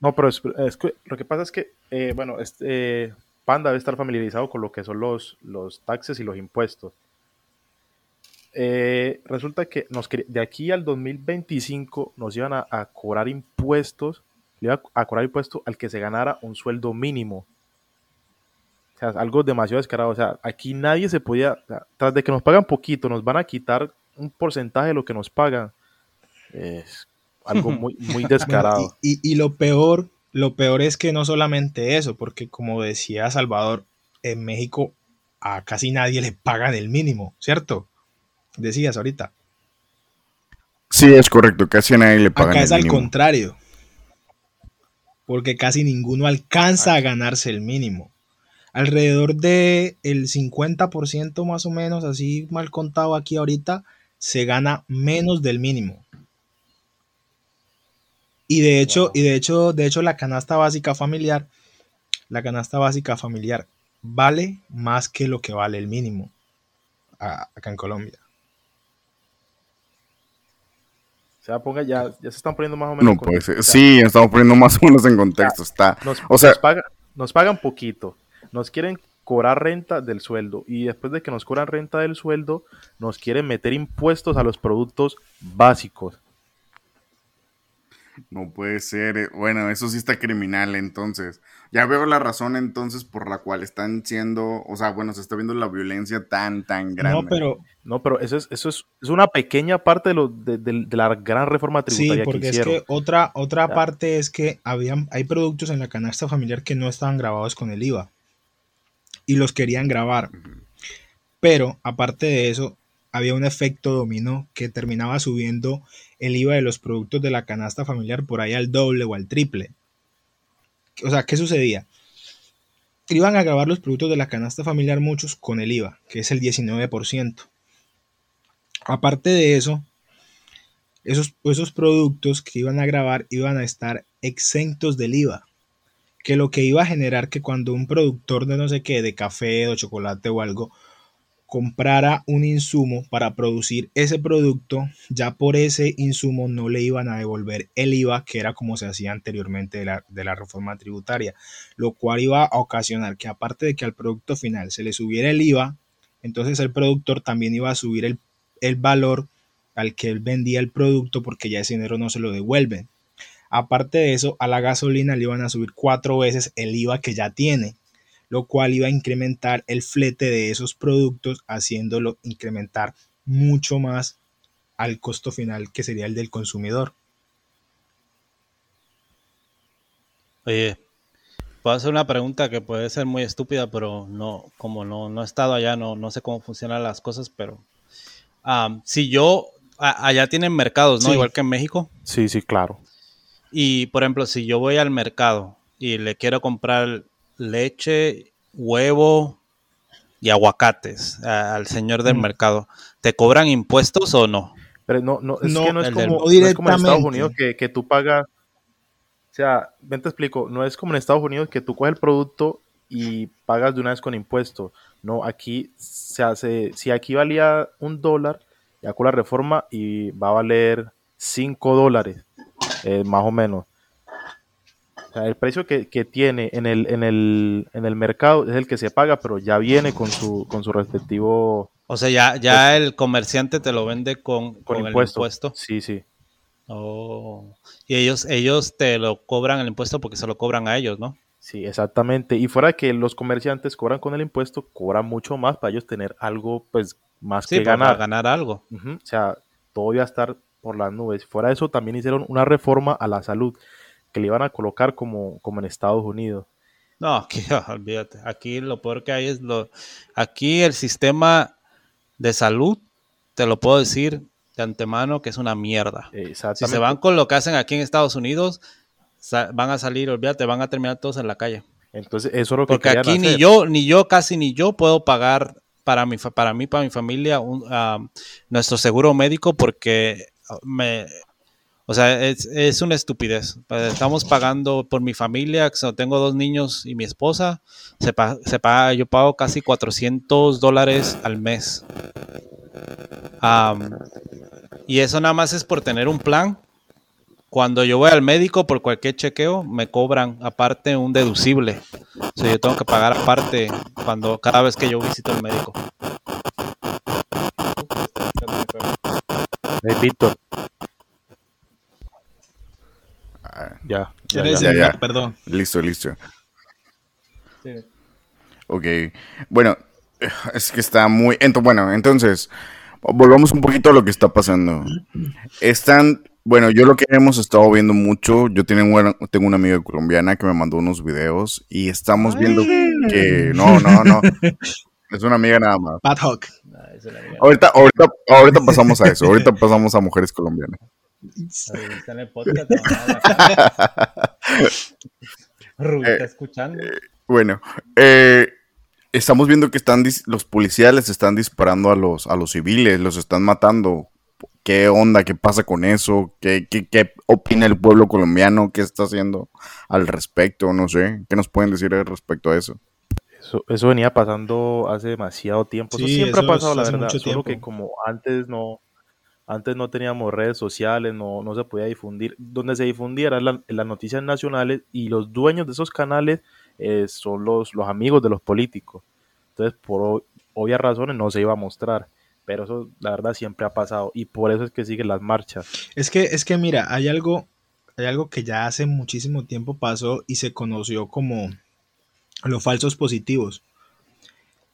S3: no, pero es, lo que pasa es que, eh, bueno, este, Panda debe estar familiarizado con lo que son los, los taxes y los impuestos. Eh, resulta que nos, de aquí al 2025 nos iban a, cobrar impuestos, le iba a, cobrar impuestos al que se ganara un sueldo mínimo. O sea, algo demasiado descarado. O sea, aquí nadie se podía, tras de que nos pagan poquito, nos van a quitar un porcentaje de lo que nos pagan. Es algo muy, muy descarado.
S4: y, lo peor, lo peor es que no solamente eso, porque como decía Salvador, en México a casi nadie le pagan el mínimo, ¿cierto? Decías ahorita.
S1: Sí, es correcto, casi a nadie le pagan
S4: Acá es al contrario. Porque casi ninguno alcanza a ganarse el mínimo. Alrededor de el 50% más o menos, así mal contado aquí ahorita, se gana menos del mínimo. Y de hecho, y de hecho, de hecho, la canasta básica familiar, la canasta básica familiar vale más que lo que vale el mínimo acá en Colombia.
S3: O sea, ponga ya, ya se están poniendo más o menos.
S1: No puede ser. sí, estamos poniendo más o menos en contexto. está.
S3: Nos,
S1: o sea,
S3: nos pagan poquito. Nos quieren cobrar renta del sueldo y después de que nos cobran renta del sueldo, nos quieren meter impuestos a los productos básicos.
S1: No puede ser. Eh, bueno, eso sí está criminal entonces. Ya veo la razón entonces por la cual están siendo, o sea, bueno, se está viendo la violencia tan, tan grande.
S3: No, pero, no, pero eso es, eso es, una pequeña parte de, lo, de, la gran reforma tributaria.
S4: Sí, porque es que otra, otra parte es que habían, hay productos en la canasta familiar que no estaban grabados con el IVA y los querían grabar. Pero aparte de eso, había un efecto dominó que terminaba subiendo el IVA de los productos de la canasta familiar por ahí al doble o al triple. O sea, ¿qué sucedía? Iban a grabar los productos de la canasta familiar muchos con el IVA, que es el 19%. Aparte de eso, esos, esos productos que iban a grabar iban a estar exentos del IVA, que lo que iba a generar que cuando un productor de no sé qué, de café o chocolate o algo, comprara un insumo para producir ese producto, ya por ese insumo no le iban a devolver el IVA, que era como se hacía anteriormente de la, reforma tributaria, lo cual iba a ocasionar que aparte de que al producto final se le subiera el IVA, entonces el productor también iba a subir el, el valor al que él vendía el producto porque ya ese dinero no se lo devuelven. Aparte de eso, a la gasolina le iban a subir cuatro veces el IVA que ya tiene lo cual iba a incrementar el flete de esos productos, haciéndolo incrementar mucho más al costo final que sería el del consumidor.
S2: Oye, puedo hacer una pregunta que puede ser muy estúpida, pero no, como no, no he estado allá, no, no sé cómo funcionan las cosas, pero si yo, allá tienen mercados, ¿no? Igual que en México.
S3: Sí, sí, claro.
S2: Y por ejemplo, si yo voy al mercado y le quiero comprar leche, huevo y aguacates al señor del mm. mercado, ¿te cobran impuestos o no?
S3: Pero no, no, es que no es, como, en Estados Unidos que, que tú pagas. O sea, ven te explico, no es como en Estados Unidos que tú coges el producto y pagas de una vez con impuestos. No, aquí se hace, si aquí valía un dólar, ya con la reforma y va a valer cinco dólares, eh, más o menos el precio que, tiene en el, en, el, en el mercado es el que se paga, pero ya viene con su, con su respectivo...
S2: O sea, ya, ya el comerciante te lo vende con, con, el impuesto.
S3: Sí, sí.
S2: Oh. Y ellos, ellos te lo cobran el impuesto porque se lo cobran a ellos, ¿no?
S3: Sí, exactamente. Y fuera de que los comerciantes cobran con el impuesto, cobran mucho más para ellos tener algo, pues, más que ganar. Para
S2: ganar algo.
S3: O sea, todo iba a estar por las nubes. Fuera de eso, también hicieron una reforma a la salud que le iban a colocar como, como en Estados Unidos.
S2: No, aquí, olvídate. Aquí lo peor que hay es lo. Aquí el sistema de salud, te lo puedo decir de antemano, que es una mierda. Si se van con lo que hacen aquí en Estados Unidos, van a salir, olvídate, van a terminar todos en la calle.
S3: Entonces, eso es lo que
S2: Porque aquí ni
S3: hacer.
S2: yo, ni yo, casi ni yo puedo pagar para mi, para mí, para mi familia, un, ah, nuestro seguro médico porque ah, me, o sea, es, es una estupidez. Estamos pagando por mi familia, tengo dos niños y mi esposa, se, pa- se paga, yo pago casi 400 dólares al mes. Am, y eso nada más es por tener un plan. Cuando yo voy al médico por cualquier chequeo, me cobran aparte un deducible. O sea, yo tengo que pagar aparte cuando cada vez que yo visito al médico.
S3: Eh, Víctor. Ya, ya,
S4: Eres
S3: ya.
S1: ya,
S4: el-
S1: ya.
S4: Perdón.
S1: listo, listo. Ok. Bueno, es que está muy. ento- bueno, entonces, volvamos un poquito a lo que está pasando. Están. Bueno, yo lo que hemos estado viendo mucho, yo tengo una, tengo una amiga colombiana que me mandó unos videos y estamos viendo que. No, no, no. Es una amiga nada más.
S4: Bad Hawk.
S2: Ah, es.
S1: Ahorita, ahorita, ahorita pasamos a eso. Ahorita pasamos a mujeres colombianas.
S2: Está en el podcast. Rubí está escuchando.
S1: Bueno, eh, estamos viendo que están los policías les están disparando a los, a los civiles, los están matando. ¿Qué onda? ¿Qué pasa con eso? ¿Qué, qué, qué opina el pueblo colombiano? ¿Qué está haciendo al respecto? No sé. ¿Qué nos pueden decir al respecto a eso?
S3: Eso, eso venía pasando hace demasiado tiempo. eso
S4: Sí,
S3: siempre
S4: eso
S3: ha pasado, la verdad.
S4: mucho
S3: Solo que como antes no, antes no teníamos redes sociales, no, no se podía difundir. Donde se difundiera la- las noticias nacionales y los dueños de esos canales eh, son los, los amigos de los políticos. Entonces, por obvias razones no se iba a mostrar. Pero eso, la verdad, siempre ha pasado. Y por eso es que siguen las marchas.
S4: Es que, es que mira, hay algo, hay algo que ya hace muchísimo tiempo pasó y se conoció como los falsos positivos.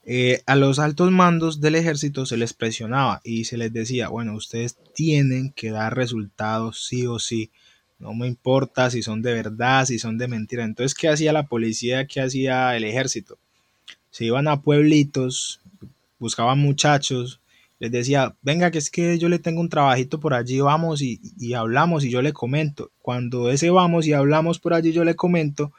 S4: Eh, a los altos mandos del ejército se les presionaba y se les decía, bueno, ustedes tienen que dar resultados sí o sí. No me importa si son de verdad, si son de mentira. Entonces, ¿qué hacía la policía? ¿Qué hacía el ejército? Se iban a pueblitos, buscaban muchachos, les decía, venga, que es que yo le tengo un trabajito por allí, vamos y, y hablamos y yo le comento. Cuando ese vamos y hablamos por allí, yo le comento,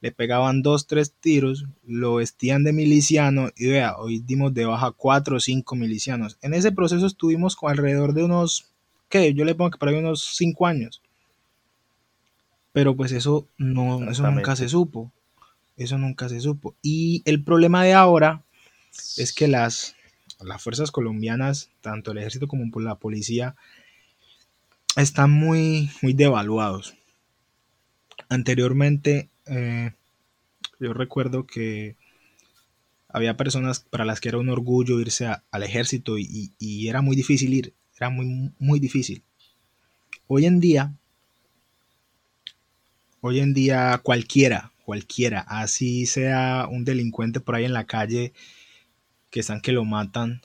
S4: le pegaban dos, tres tiros, lo vestían de miliciano y vea, hoy dimos de baja cuatro o cinco milicianos. En ese proceso estuvimos con alrededor de unos, ¿qué? Yo le pongo que por ahí unos cinco años. Pero pues eso no, eso nunca se supo. Eso nunca se supo. Y el problema de ahora es que las, las fuerzas colombianas, tanto el ejército como la policía, están muy, muy devaluados. Anteriormente, eh, yo recuerdo que había personas para las que era un orgullo irse al ejército y, y- y era muy difícil ir, era muy, muy difícil. Hoy en día, hoy en día cualquiera, cualquiera, así sea un delincuente por ahí en la calle, que están que lo matan,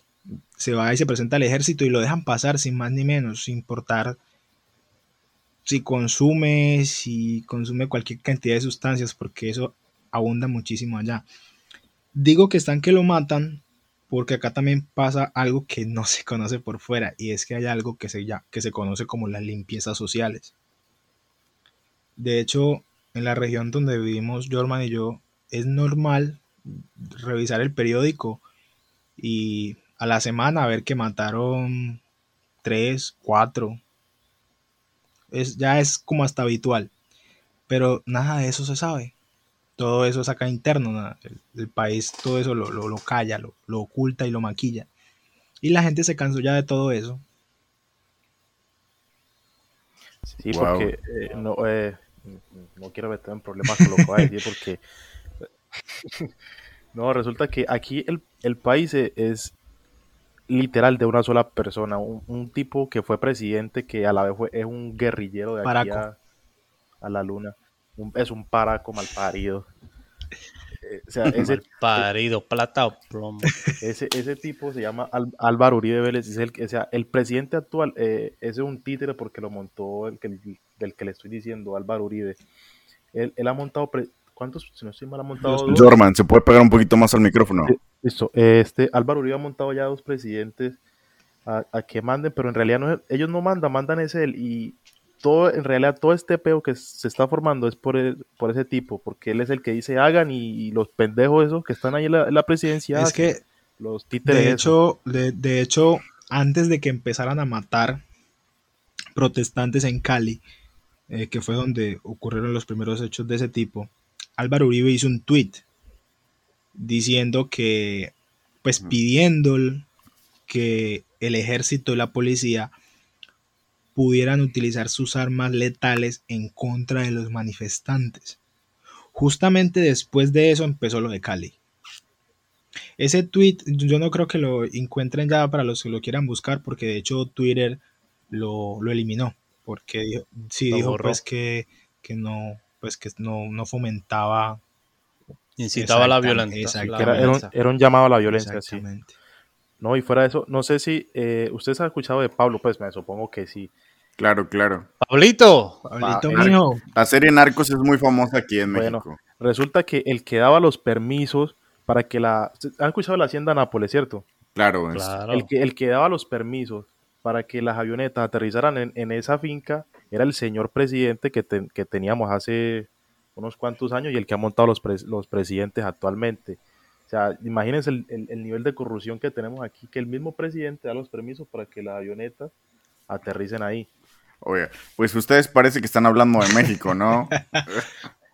S4: se va y se presenta al ejército y lo dejan pasar sin más ni menos, sin importar si consume, si consume cualquier cantidad de sustancias, porque eso abunda muchísimo allá. Digo que están que lo matan porque acá también pasa algo que no se conoce por fuera y es que hay algo que se, ya, que se conoce como las limpiezas sociales. De hecho, en la región donde vivimos Jorman y yo, es normal revisar el periódico y a la semana ver que mataron tres, cuatro. Es, ya es como hasta habitual. Pero nada de eso se sabe. Todo eso es acá interno. nada. El, el país todo eso lo, lo, lo calla, lo, lo oculta y lo maquilla. Y la gente se cansó ya de todo eso.
S3: Sí,
S1: Wow.
S3: porque eh, no, eh, no quiero meter en problemas con lo que voy a decir porque no, resulta que aquí el, el país es literal de una sola persona, un, un tipo que fue presidente que a la vez fue, es un guerrillero de aquí a, a la luna, Un- es un paraco mal parido. Eh, o sea, ese,
S2: Parido, plata o plomo.
S3: ese, ese tipo se llama Al- Álvaro Uribe Vélez, es el, que- o sea, el presidente actual, eh, ese es un títere porque lo montó el que, del que le estoy diciendo, Álvaro Uribe. Él, él ha montado, pre- ¿cuántos? Si no estoy mal, ha montado dos.
S1: Jorman, ¿se puede pegar un poquito más al micrófono?
S3: Sí. Listo, este Álvaro Uribe ha montado ya dos presidentes a, a que manden, pero en realidad no ellos no mandan, mandan es él y todo, en realidad todo este peo que se está formando es por, el- por ese tipo, porque él es el que dice hagan y, los pendejos esos que están ahí en la, en la presidencia,
S4: Es que,
S3: los títeres.
S4: de hecho, de, de hecho, antes de que empezaran a matar protestantes en Cali, eh, que fue donde ocurrieron los primeros hechos de ese tipo, Álvaro Uribe hizo un tweet diciendo que, pues pidiendo que el ejército y la policía pudieran utilizar sus armas letales en contra de los manifestantes. Justamente después de eso empezó lo de Cali. Ese tweet yo no creo que lo encuentren ya para los que lo quieran buscar porque de hecho Twitter lo, lo eliminó porque dijo, sí
S2: Lo
S4: dijo
S2: borró.
S4: pues que, que no pues que no, no fomentaba
S2: Incitaba a la violencia.
S4: exacto.
S2: la
S3: Que era, era un, era un llamado a la violencia, sí. No, y fuera de eso, no sé si eh, ustedes han escuchado de Pablo, pues me supongo que sí.
S1: Claro, claro.
S2: Pablito.
S4: Pablito
S3: Ah,
S4: mijo,
S1: La serie Narcos es muy famosa aquí en
S3: Bueno,
S1: México.
S3: Resulta que el que daba los permisos para que la... ¿Han escuchado la hacienda Nápoles, cierto?
S1: Claro, es-
S2: Claro.
S3: El, que, el que daba los permisos para que las avionetas aterrizaran en, en esa finca era el señor presidente que, que teníamos hace unos cuantos años y el que ha montado los, pres- los presidentes actualmente. O sea, imagínense el, el- el nivel de corrupción que tenemos aquí, que el mismo presidente da los permisos para que las avionetas aterricen ahí.
S1: Oye, pues ustedes parece que están hablando de México, ¿no?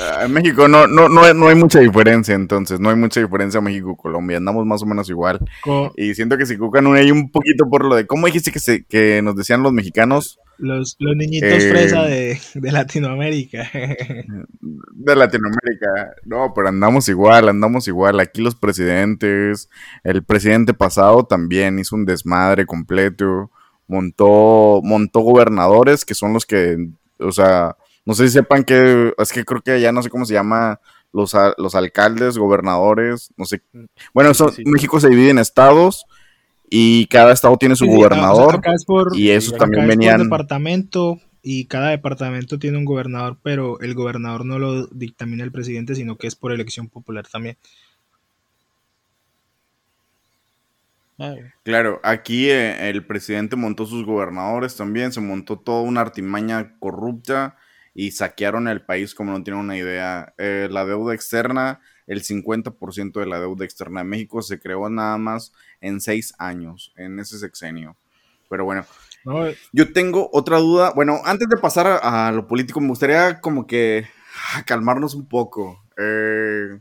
S1: Ah, En México no, no, no, hay- no hay mucha diferencia, entonces, no hay mucha diferencia México-Colombia, andamos más o menos igual.
S4: co-
S1: Y siento que se cucan ahí un poquito por lo de, ¿cómo dijiste que, se, que nos decían los mexicanos
S4: los, los niñitos
S1: Eh,
S4: fresa de, de Latinoamérica.
S1: de Latinoamérica? No, pero andamos igual, andamos igual. Aquí los presidentes, el presidente pasado también hizo un desmadre completo, montó, montó gobernadores que son los que, o sea, no sé si sepan que, es que creo que allá no sé cómo se llama, los, a- los alcaldes, gobernadores, no sé. Bueno,
S3: Sí,
S1: eso-
S3: sí, sí.
S1: México se divide en estados y cada estado tiene su
S4: Sí,
S1: gobernador.
S4: o sea, acá es por,
S1: y
S3: acá
S1: también
S4: es
S1: venían.
S4: departamento y cada departamento tiene un gobernador, pero el gobernador no lo dictamina el presidente, sino que es por elección popular también.
S1: Claro, aquí eh, el presidente montó sus gobernadores también, se montó toda una artimaña corrupta y saquearon el país como no tienen una idea. Eh, la deuda externa, el 50% de la deuda externa de México se creó nada más en seis años, en ese sexenio. Pero bueno,
S4: ¿no?
S1: yo tengo otra duda. Bueno, antes de pasar a, a lo político, me gustaría como que ah, calmarnos un poco. Eh,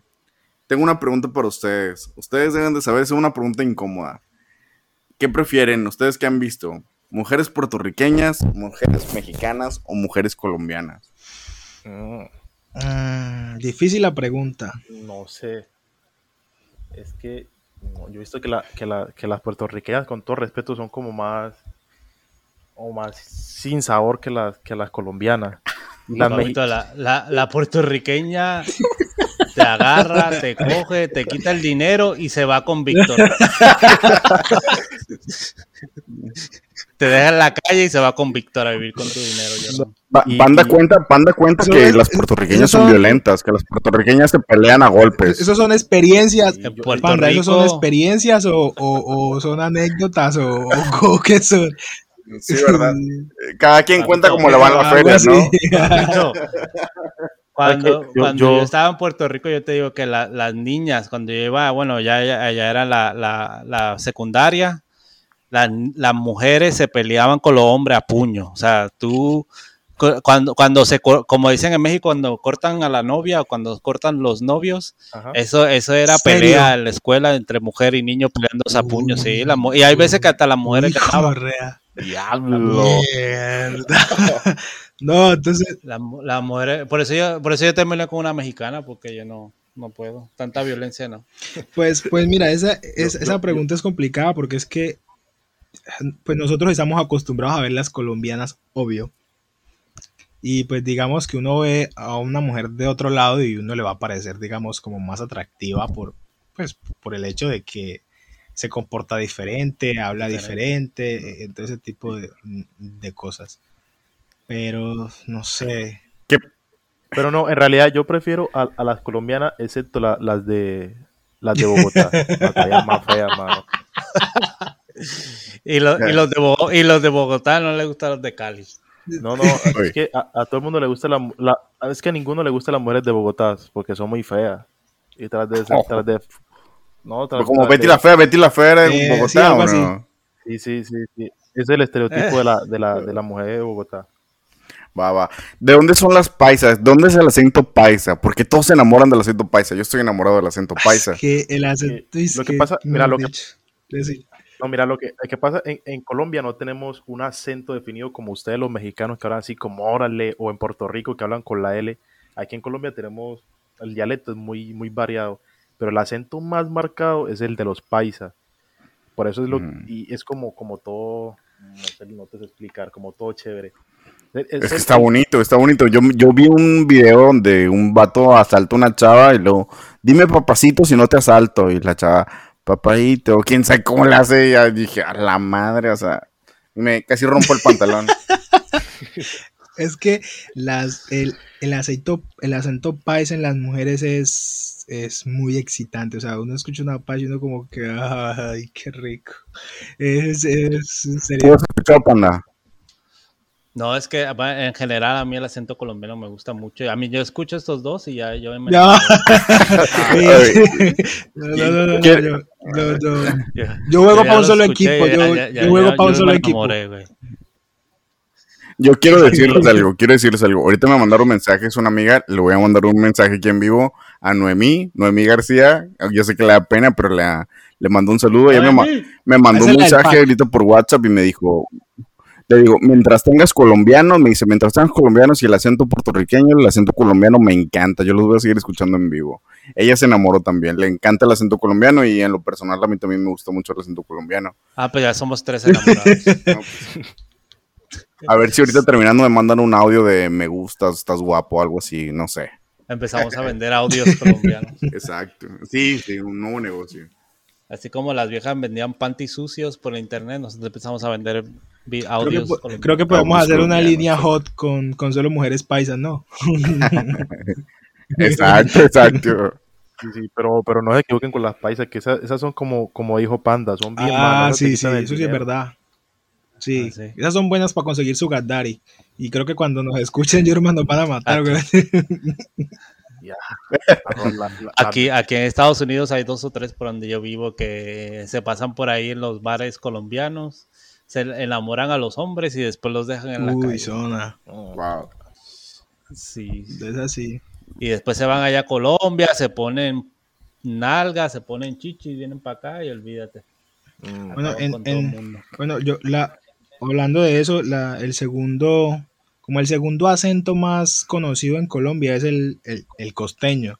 S1: tengo una pregunta para ustedes. Ustedes deben de saber, es una pregunta incómoda. ¿Qué prefieren ustedes que han visto? ¿Mujeres puertorriqueñas, mujeres mexicanas o mujeres colombianas?
S3: Mm,
S4: Mm, difícil la pregunta.
S3: no sé. Es que no, yo he visto que, la, que, la- que las puertorriqueñas, con todo respeto, son como más o más sin sabor que las, que las colombianas.
S2: La, la puertorriqueña te agarra, te coge, te quita el dinero y se va con Víctor. te deja en la calle y se va con Víctor a vivir con tu dinero. yo no.
S1: Pa-
S3: Y-
S1: Panda
S3: y-
S1: cuenta, Panda cuenta que
S4: es-
S1: las puertorriqueñas son
S4: son-
S1: violentas, que las puertorriqueñas se pelean a golpes.
S4: ¿Esos son experiencias?
S2: En Puerto
S4: Panda, ¿esos son
S2: Rico-
S4: experiencias o, o- o son anécdotas o, o- o qué son?
S1: Sí, ¿verdad? Cada quien cuenta cómo le va en la
S4: Algo
S1: feria,
S4: así.
S2: No.
S1: ¿no?
S2: Cuando,
S3: yo-
S2: cuando
S3: yo-
S2: yo estaba en Puerto Rico, yo te digo que la- las niñas, cuando yo iba, bueno, ya, ya, ya era la, la- la secundaria, la- las mujeres se peleaban con los hombres a puño. O sea, tú, cu- cuando, cuando se, como dicen en México, cuando cortan a la novia o cuando cortan los novios,
S3: Ajá.
S2: eso, eso era
S4: ¿Serio?
S2: pelea en la escuela entre mujer y niño peleándose a puño, sí. la y hay veces que hasta las mujeres ganaban.
S3: Diablo.
S4: Mierda. no, entonces,
S2: Las las mujeres, por eso yo, por eso yo terminé con una mexicana, porque yo no, no puedo. Tanta violencia no.
S4: pues, pues mira, esa, es-
S3: Yo-
S4: esa pregunta es complicada porque es que pues nosotros estamos acostumbrados a ver las colombianas, obvio. Y pues digamos que uno ve a una mujer de otro lado y uno le va a parecer, digamos, como más atractiva por, pues, por el hecho de que se comporta diferente, habla
S2: Diferente.
S4: diferente, todo ese tipo de, de cosas. Pero no sé.
S3: Pero no, en realidad yo prefiero a, a las colombianas, excepto la- las de las de Bogotá. Las más feas, mano.
S2: Y, lo- y los de Bogo- y los de Bogotá no les gustan los de Cali.
S3: No, no, es que a, a todo el mundo le gusta la, la- Es que a ninguno le gusta las mujeres de Bogotá porque son muy feas. Y tras de.
S1: Oh.
S3: Tras de no, tras,
S1: Como Betty la Fea, Betty la Fea era en
S4: Eh, sí,
S1: Bogotá.
S3: Sí, sí, sí, sí. Es el estereotipo de, la, de, la, de la mujer de Bogotá.
S1: Va, va. ¿De dónde son las paisas? ¿Dónde es el acento paisa? Porque todos se enamoran del acento paisa. Yo estoy enamorado del acento paisa.
S4: Que el acento es
S3: lo que pasa- mira, lo que-. No, mira, lo que, pasa, en, en Colombia no tenemos un acento definido como ustedes los mexicanos que hablan así como órale, o en Puerto Rico que hablan con la L. Aquí en Colombia tenemos, el dialecto es muy, muy variado, pero el acento más marcado es el de los paisas. Por eso es lo,
S1: Mm.
S3: y es como, como todo, no sé, no te sé explicar, como todo chévere. Es,
S1: Es que
S3: el-
S1: está bonito, está bonito. Yo, yo vi un video donde un vato asalta a una chava y luego, dime papacito si no te asalto. Y la chava, papayito, quién sabe cómo le hace. Ya dije, a la madre, o sea, me casi rompo el pantalón.
S4: Es que las, el, el, acento, el acento paisa en las mujeres es, es muy excitante. O sea, uno escucha una paisa y uno como que, ay, qué rico. Es, es, en
S1: ¿Tú
S4: serio.
S1: has escuchado, panda?
S2: No, es que en general a mí el acento colombiano me gusta mucho. A mí yo escucho estos dos y ya yo me...
S4: No. No, no, no, no,
S1: ¿Qué?
S4: yo, no, no.
S2: Yo,
S4: Yo juego para un solo equipo. Yo,
S2: ya- ya-
S4: yo juego
S2: ya-
S4: para un solo equipo.
S1: Yo quiero decirles algo, quiero decirles algo. Ahorita me mandaron mensajes una amiga, le voy a mandar un mensaje aquí en vivo a Noemí, Noemí García. Yo sé que le da pena, pero le, le mandó un saludo. Ella me, me mandó un
S4: es
S1: mensaje ahorita por WhatsApp y me dijo, le digo, mientras tengas colombianos, me dice, mientras tengas colombianos y el acento puertorriqueño, el acento colombiano me encanta. Yo los voy a seguir escuchando en vivo. Ella se enamoró también, le encanta el acento colombiano y en lo personal a mí también me gusta mucho el acento colombiano.
S2: Ah, pues ya somos tres enamorados.
S1: ¿no? Pues, a ver si ahorita terminando me mandan un audio de me gustas, estás guapo, algo así, no sé.
S2: Empezamos a vender audios colombianos.
S1: Exacto. Sí, sí, un nuevo negocio.
S2: Así como las viejas vendían panties sucios por internet, nosotros empezamos a vender
S4: Creo que, creo podemos hacer una línea hot con, con solo mujeres paisas, ¿no?
S1: Exacto, exacto.
S3: Sí, sí, pero, pero no se equivoquen con las paisas, que esas, esas son como, como dijo Panda, son bien
S4: Ah,
S3: malas,
S4: sí, sí, eso sí es verdad. Sí,
S2: Ah, sí.
S4: esas son buenas para conseguir su Gaddari. Y creo que cuando nos escuchen, German nos van a matar,
S3: la-
S2: Aquí, aquí en Estados Unidos hay dos o tres por donde yo vivo que se pasan por ahí en los bares colombianos, se enamoran a los hombres y después los dejan en la
S4: Uy,
S2: calle.
S4: zona.
S1: Wow.
S2: Sí.
S4: Es así.
S2: Y después se van allá a Colombia, se ponen nalgas, se ponen chichi y vienen para acá y olvídate.
S3: Mm.
S4: Bueno, en-
S2: con todo el
S4: en-
S2: mundo.
S4: Bueno, yo, la, hablando de eso, la, el segundo, como el segundo acento más conocido en Colombia es el, el, el costeño,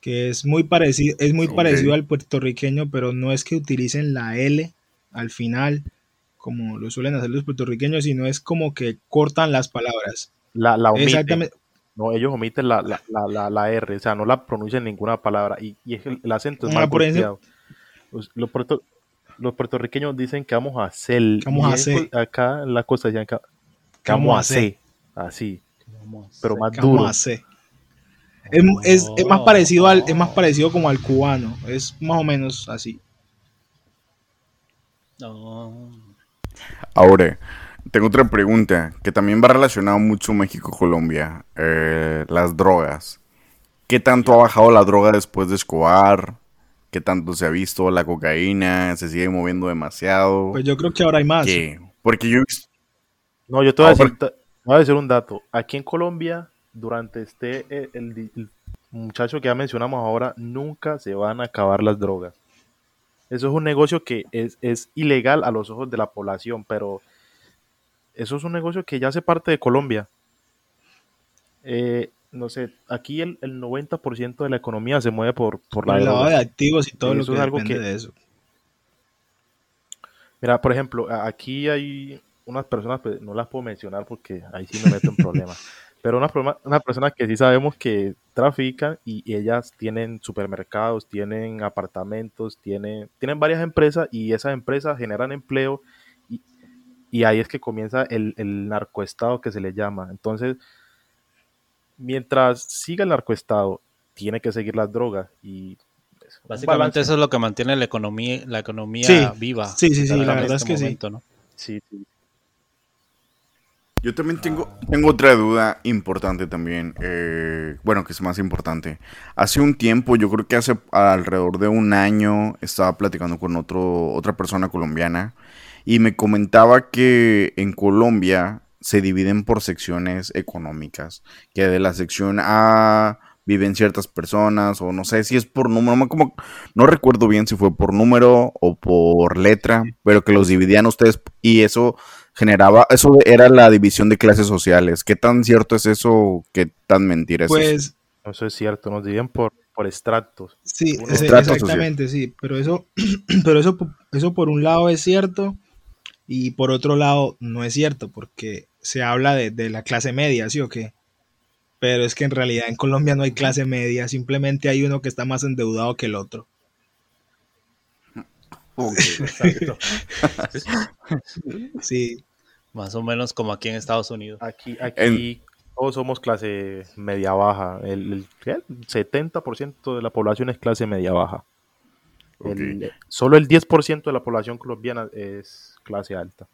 S4: que es muy parecido, es muy parecido al puertorriqueño, pero no es que utilicen la L al final, como lo suelen hacer los puertorriqueños, sino es como que cortan las palabras.
S3: La, la omiten.
S4: Exactamente.
S3: No, ellos omiten la, la, la, la, la R, o sea, no la pronuncian ninguna palabra. Y, y es que el, el acento es
S4: Ah,
S3: mal
S4: por eso-
S3: golpeado. Los, los puerto- los puertorriqueños dicen que vamos a hacer.
S4: Vamos a hacer.
S3: Acá en la costa decían que, que
S4: ¿Qué
S3: vamos
S4: vamos
S3: a hacer. Así,
S2: Vamos a
S3: pero más
S4: ¿Qué vamos
S3: duro.
S4: a hacer? Es, es- es más parecido al, es más parecido como al cubano, es más o menos así.
S2: No.
S1: Ahora, tengo otra pregunta que también va relacionado mucho México-Colombia. Eh, las drogas. ¿Qué tanto ha bajado la droga después de Escobar? ¿Qué tanto se ha visto la cocaína? ¿Se sigue moviendo demasiado?
S4: Pues yo creo que ahora hay más.
S1: ¿Qué? Porque yo
S3: No, yo te voy a,
S1: Ah,
S3: decir, te voy a decir un dato. Aquí en Colombia, durante este, eh, el, di- el muchacho que ya mencionamos ahora, nunca se van a acabar las drogas. Eso es un negocio que es, es ilegal a los ojos de la población, pero eso es un negocio que ya hace parte de Colombia. Eh, no sé, aquí el, el 90% de la economía se mueve por, por la
S4: el lavado de activos y todo lo
S3: Eso
S4: que
S3: es algo
S4: depende
S3: que-
S4: de eso.
S3: Mira, por ejemplo, aquí hay unas personas, pues, no las puedo mencionar porque ahí sí me meto en problemas, pero unas, unas personas que sí sabemos que trafican y, y ellas tienen supermercados, tienen apartamentos, tienen, tienen varias empresas y esas empresas generan empleo y, y ahí es que comienza el, el narcoestado que se le llama. Entonces, mientras siga el narcoestado, tiene que seguir las drogas y
S2: Básicamente eso es lo que mantiene la economía, la economía
S4: Sí,
S2: viva.
S4: sí, sí, sí, la
S2: este
S4: verdad es que sí.
S2: momento, ¿no?
S3: Sí, sí.
S1: Yo también tengo, tengo otra duda importante también. eh, bueno, que es más importante. Hace un tiempo, yo creo que hace alrededor de un año, estaba platicando con otro, otra persona colombiana y me comentaba que en Colombia se dividen por secciones económicas. Que de la sección A viven ciertas personas, o no sé si es por número, no, como, no recuerdo bien si fue por número o por letra, pero que los dividían ustedes y eso generaba, eso era la división de clases sociales. ¿Qué tan cierto es eso? ¿Qué tan mentira es eso?
S4: Pues
S3: Eso es cierto, nos dividen por, por estratos.
S4: sí,
S1: social.
S4: exactamente, sí, pero eso, pero eso, eso por un lado es cierto y por otro lado no es cierto, porque se habla de, de la clase media, ¿sí o qué? Pero es que en realidad en Colombia no hay clase media, simplemente hay uno que está más endeudado que el otro.
S3: Exacto.
S4: Sí,
S2: Más o menos como aquí en Estados Unidos.
S3: Aquí, aquí todos somos clase media baja. El, el-. El 70% de la población es clase media baja. El- solo el 10% de la población colombiana es clase alta.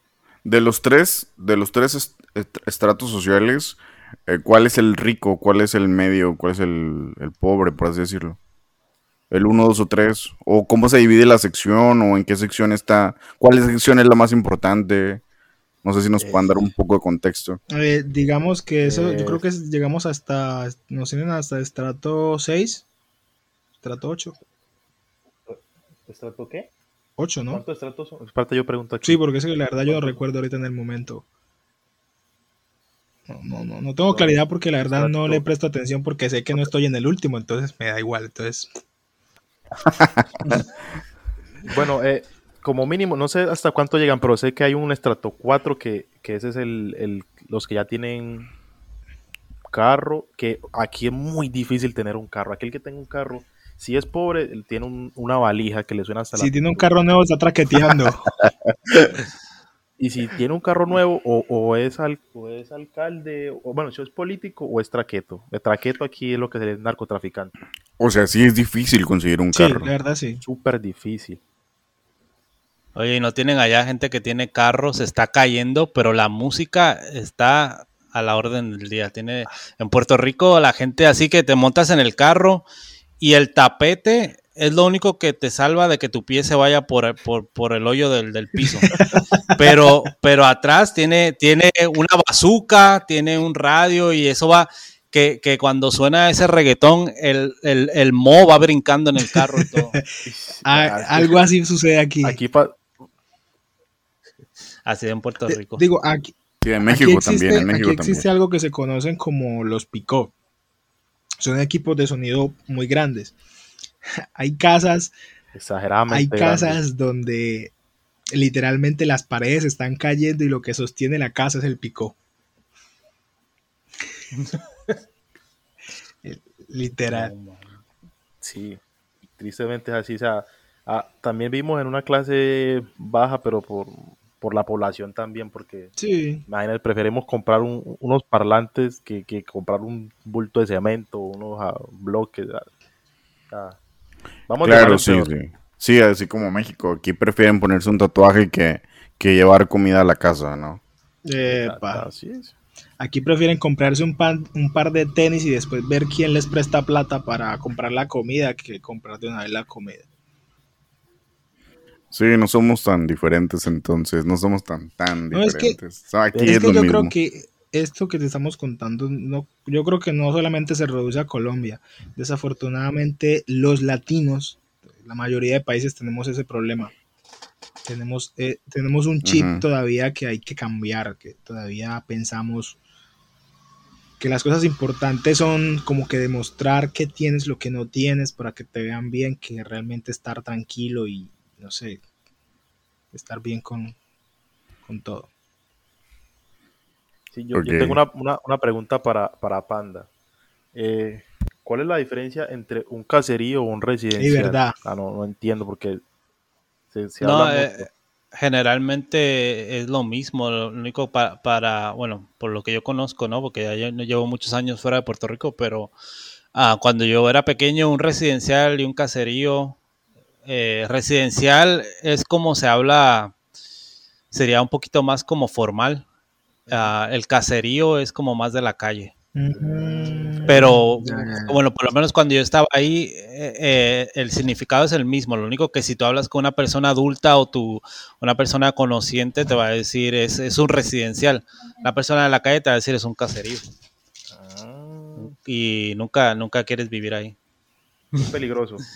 S1: De los tres, de los tres est- est- estratos sociales, eh, ¿cuál es el rico? ¿Cuál es el medio? ¿Cuál es el, el pobre, por así decirlo? ¿El 1, 2 o 3? ¿O cómo se divide la sección? ¿O en qué sección está? ¿Cuál sección es la más importante? No sé si nos puedan dar un poco de contexto.
S4: Eh, digamos que eso, yo
S3: Eh.
S4: creo que es- llegamos hasta, nos tienen hasta estrato 6, estrato 8,
S3: ¿Estrato qué?
S4: 8, ¿no?
S3: ¿Cuántos estratos son? Espérate, yo pregunto aquí.
S4: Sí, porque es que la verdad yo no recuerdo ahorita en el momento. No, no, no, no tengo claridad porque la verdad no le presto atención porque sé que no estoy en el último, entonces me da igual. Entonces,
S3: Bueno, eh, como mínimo, no sé hasta cuánto llegan, pero sé que hay un estrato 4 que, que ese es el, el- los que ya tienen carro, que aquí es muy difícil tener un carro. Aquel que tenga un carro, si es pobre, él tiene un- una valija que le suena hasta
S4: si
S3: la...
S4: tiene un carro nuevo está traqueteando.
S3: Y si tiene un carro nuevo, o, o es, al, o es alcalde, o bueno, si es político, o es traqueto. El traqueto aquí es lo que es narcotraficante.
S1: O sea, sí es difícil conseguir un
S4: Sí,
S1: carro.
S4: la verdad sí.
S3: Súper difícil.
S2: Oye, ¿y no tienen allá gente que tiene carros, está cayendo, pero la música está a la orden del día. Tiene en Puerto Rico la gente así que te montas en el carro y el tapete es lo único que te salva de que tu pie se vaya por, por, por el hoyo del, del piso. Pero, pero atrás tiene, tiene una bazuca, tiene un radio y eso va, que, que cuando suena ese reggaetón, el, el, el mo va brincando en el carro y todo.
S4: Ah, algo así sucede aquí.
S3: Aquí pa-
S2: Así en Puerto Rico.
S4: digo, aquí,
S1: Sí, en
S4: aquí
S1: México
S4: existe,
S1: también, en México
S4: aquí existe
S1: también.
S4: algo que se conocen como los picó. Son equipos de sonido muy grandes. Hay casas
S3: exageradamente
S4: Hay
S3: grande.
S4: casas donde literalmente las paredes están cayendo y lo que sostiene la casa es el picó. El- Literal.
S3: Sí, tristemente es así. O sea, ah, también vimos en una clase baja, pero por, por la población también, porque
S4: Sí.
S3: imagínate, preferimos comprar un- unos parlantes que, que comprar un bulto de cemento, unos ah, bloques. ah. Vamos
S1: Claro, sí, sí. Sí, así como México. Aquí prefieren ponerse un tatuaje que, que llevar comida a la casa, ¿no?
S4: Epa.
S3: Así es.
S4: Aquí prefieren comprarse un, pan- un par de tenis y después ver quién les presta plata para comprar la comida que comprar de una vez la comida.
S1: Sí, no somos tan diferentes entonces, no somos tan, tan
S4: No, es que-
S1: diferentes. O sea, aquí
S4: es
S1: es,
S4: que
S1: lo
S4: yo
S1: mismo.
S4: creo que esto que te estamos contando, no, yo creo que no solamente se reduce a Colombia. Desafortunadamente, los latinos, la mayoría de países tenemos ese problema. Tenemos, eh, tenemos un chip todavía que hay que cambiar, que todavía pensamos que las cosas importantes son como que demostrar que tienes lo que no tienes para que te vean bien, que realmente estar tranquilo y, no sé, estar bien con, con todo.
S3: Sí, yo, tengo una, una- una pregunta para, para Panda. Eh, ¿Cuál es la diferencia entre un caserío o un residencial?
S4: verdad.
S3: Ah, no, no entiendo porque se, se
S2: No,
S3: habla
S2: eh,
S3: mucho.
S2: generalmente es lo mismo, lo único pa- para, bueno, por lo que yo conozco, ¿no? Porque ya yo no llevo muchos años fuera de Puerto Rico, pero ah, cuando yo era pequeño, un residencial y un caserío, eh, residencial es como se habla, sería un poquito más como formal. Ah, el caserío es como más de la calle.
S4: Ujú.
S2: Pero bueno, por lo menos cuando yo estaba ahí, eh, eh, el significado es el mismo. Lo único que si tú hablas con una persona adulta o tu, una persona conociente, te va a decir es, es un residencial. La persona de la calle te va a decir es un caserío.
S3: Ah,
S2: Y nunca, nunca quieres vivir ahí.
S3: es peligroso.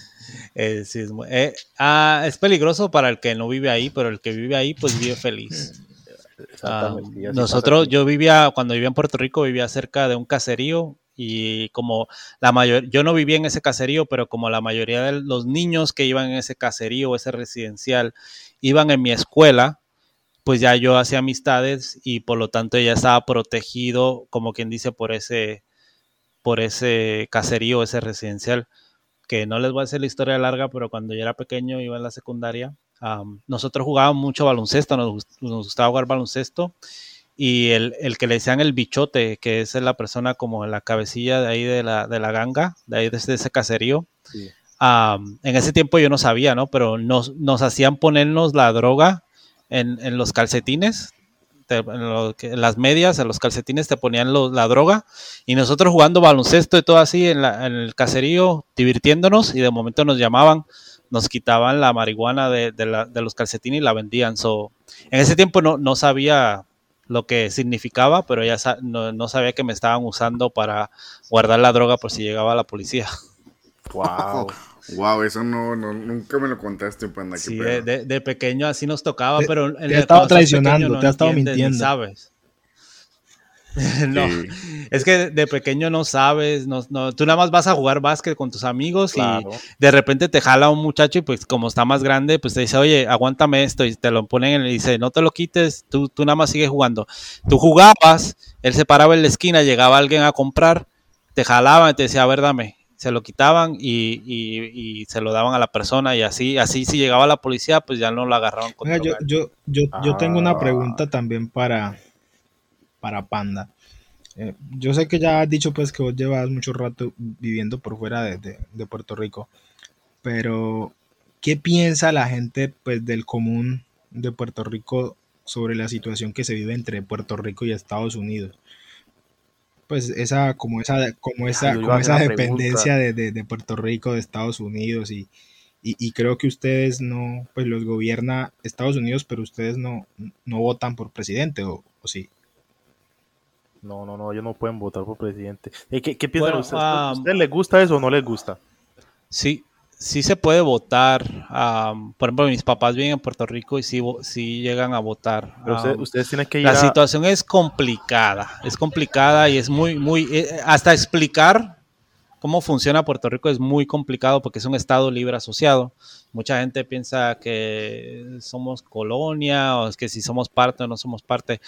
S2: Eh, sí, es, muy- eh, ah, es peligroso para el que no vive ahí, pero el que vive ahí, pues vive feliz.
S3: Exactamente,
S2: nosotros, yo vivía, cuando vivía en Puerto Rico, vivía cerca de un caserío y como la mayor, yo no vivía en ese caserío, pero como la mayoría de los niños que iban en ese caserío, ese residencial, iban en mi escuela, pues ya yo hacía amistades y por lo tanto ya estaba protegido, como quien dice, por ese, por ese caserío, ese residencial, que no les voy a hacer la historia larga, pero cuando yo era pequeño, iba en la secundaria, nosotros jugábamos mucho baloncesto, nos, gust- nos gustaba jugar baloncesto, y el, el que le decían el bichote, que es la persona como la cabecilla de ahí de la, de la ganga, de ahí desde ese caserío,
S3: Sí.
S2: en ese tiempo yo no sabía, ¿no? Pero nos, nos hacían ponernos la droga en, en los calcetines, te- en, lo que- en las medias, en los calcetines te ponían lo- la droga y nosotros jugando baloncesto y todo así en, la- en el caserío, divirtiéndonos y de momento nos llamaban, nos quitaban la marihuana de, de la- de los calcetines y la vendían. So, en ese tiempo no, no sabía lo que significaba, pero ya sa- no, no sabía que me estaban usando para guardar la droga por si llegaba la policía.
S3: Wow.
S1: Wow, eso no, no, nunca me lo contaste, panda.
S2: Sí, de, de- de pequeño así nos tocaba,
S4: Te-
S2: pero en
S4: te
S2: el-
S4: ha estado
S2: pequeño
S4: traicionando, te ha estado
S2: entiendes ni
S4: mintiendo.
S2: sabes. no,
S1: Sí.
S2: es que de pequeño no sabes, no, no, tú nada más vas a jugar básquet con tus amigos
S3: Claro.
S2: y de repente te jala un muchacho y pues como está más grande, pues te dice, oye, aguántame esto y te lo ponen en- y dice, no te lo quites, tú, tú nada más sigues jugando. Tú jugabas, él se paraba en la esquina, llegaba alguien a comprar, te jalaban y te decía, a ver, dame. Se lo quitaban y, y- y se lo daban a la persona y así, así si llegaba la policía, pues ya no lo agarraban con
S4: Oiga, yo, yo, yo, yo tengo una
S3: Ah.
S4: pregunta también para, para Panda. Eh, yo sé que ya has dicho pues que vos llevas mucho rato viviendo por fuera de, de- de Puerto Rico, pero ¿qué piensa la gente pues del común de Puerto Rico sobre la situación que se vive entre Puerto Rico y Estados Unidos? Pues esa, como esa, como esa, como esa dependencia de, de- de Puerto Rico, de Estados Unidos y, y, y creo que ustedes no, pues los gobierna Estados Unidos, pero ustedes no, no votan por presidente, o, o sí.
S3: No, no, no, ellos no pueden votar por presidente. Eh, ¿Qué, qué piensan
S2: Bueno,
S3: ustedes? ¿A ustedes les gusta eso o no les gusta?
S2: Sí, sí se puede votar. por ejemplo, mis papás viven en Puerto Rico y sí, llegan a votar.
S3: Pero ustedes, tienen que ir
S2: la
S3: a...
S2: situación es complicada, es complicada y es muy, muy, eh, hasta explicar cómo funciona Puerto Rico es muy complicado porque es un estado libre asociado. Mucha gente piensa que somos colonia o es que si somos parte o no somos parte.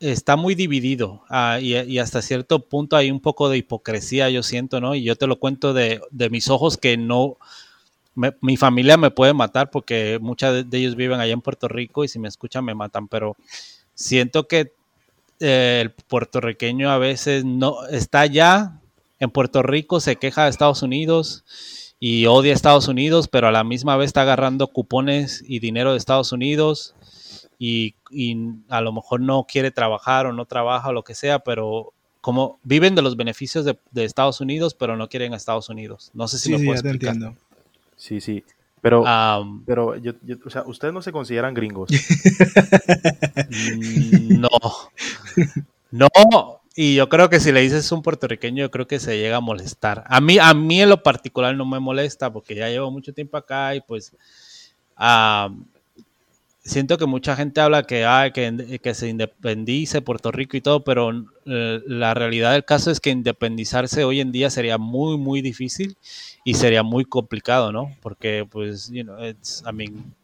S2: Está muy dividido ah, y, hasta cierto punto hay un poco de hipocresía, yo siento, ¿no? Y yo te lo cuento de, de mis ojos que no, me- mi familia me puede matar porque muchos de, de ellos viven allá en Puerto Rico y si me escuchan me matan, pero siento que eh, el puertorriqueño a veces no está allá en Puerto Rico, se queja de Estados Unidos y odia a Estados Unidos, pero a la misma vez está agarrando cupones y dinero de Estados Unidos y, y a lo mejor no quiere trabajar o no trabaja o lo que sea, pero como viven de los beneficios de, de Estados Unidos, pero no quieren a Estados Unidos. No sé si
S4: Sí,
S2: me
S4: sí, ya te
S2: explicar.
S4: entiendo.
S3: Sí, sí. Pero, pero yo, yo- o sea, ustedes no se consideran gringos.
S2: No. No. Y yo creo que si le dices un puertorriqueño, yo creo que se llega a molestar. A mí, a mí en lo particular no me molesta porque ya llevo mucho tiempo acá y pues ah, siento que mucha gente habla que, ah, que, que se independice Puerto Rico y todo, pero eh, la realidad del caso es que independizarse hoy en día sería muy, muy difícil y sería muy complicado, ¿no? Porque pues, you know, it's, I mean,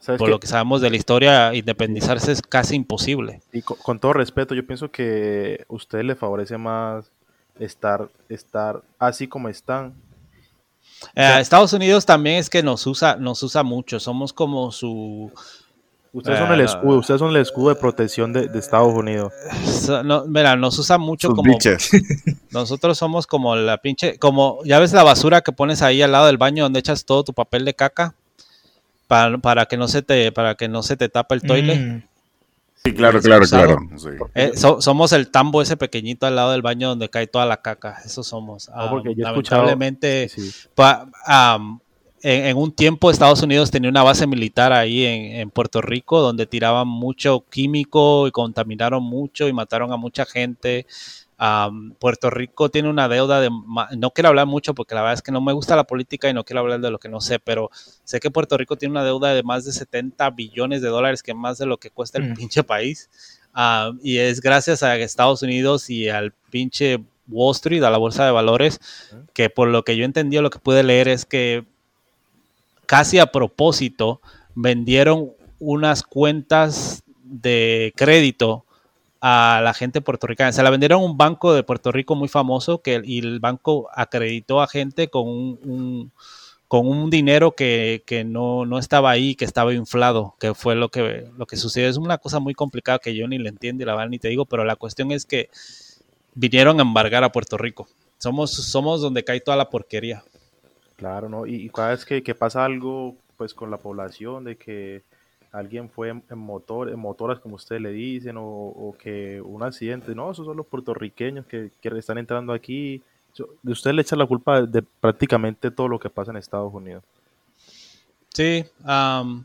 S3: ¿Sabes
S2: por
S3: qué?
S2: lo que sabemos de la historia, independizarse es casi imposible.
S3: Y con, con todo respeto, yo pienso que a ustedes les favorece más estar, estar así como están.
S2: Eh, Estados Unidos también es que nos usa, nos usa mucho. Somos como su.
S3: Ustedes son el
S2: Ah.
S3: escudo, ustedes son el escudo de protección de, de Estados Unidos.
S2: so- no, mira, nos usa mucho
S1: Sus
S2: como. Nosotros somos como la pinche. Como, ya ves la basura que pones ahí al lado del baño donde echas todo tu papel de caca. Para, para que no se te, para que no se te tape el toile.
S4: Mm,
S1: Sí, claro, claro, claro. Sí.
S2: Eh, so- somos el tambo ese pequeñito al lado del baño donde cae toda la caca. Eso somos.
S3: No,
S2: Ah,
S3: porque yo he escuchado-
S2: lamentablemente,
S3: Sí.
S2: pa- en, en un tiempo Estados Unidos tenía una base militar ahí en, en Puerto Rico donde tiraban mucho químico y contaminaron mucho y mataron a mucha gente. Puerto Rico tiene una deuda de... No quiero hablar mucho porque la verdad es que no me gusta la política y no quiero hablar de lo que no sé, pero sé que Puerto Rico tiene una deuda de más de 70 billones de dólares, que es más de lo que cuesta el
S4: Mm.
S2: pinche país. Y es gracias a Estados Unidos y al pinche Wall Street, a la bolsa de valores, que por lo que yo entendí lo que pude leer es que casi a propósito vendieron unas cuentas de crédito a la gente puertorriqueña. Se la vendieron a un banco de Puerto Rico muy famoso que, y el banco acreditó a gente con un, con un dinero que, que no, no estaba ahí, que estaba inflado, que fue lo que, lo que sucedió. Es una cosa muy complicada que yo ni le entiendo y la verdad ni te digo, pero la cuestión es que vinieron a embargar a Puerto Rico. Somos, somos donde cae toda la porquería.
S3: Claro, ¿no? Y, y cada vez que, que pasa algo, pues con la población, de que alguien fue en, en motor, en motoras, como ustedes le dicen, o, o que un accidente, no, esos son los puertorriqueños que, que están entrando aquí. De usted le echan la culpa de, prácticamente todo lo que pasa en Estados Unidos.
S2: Sí, am,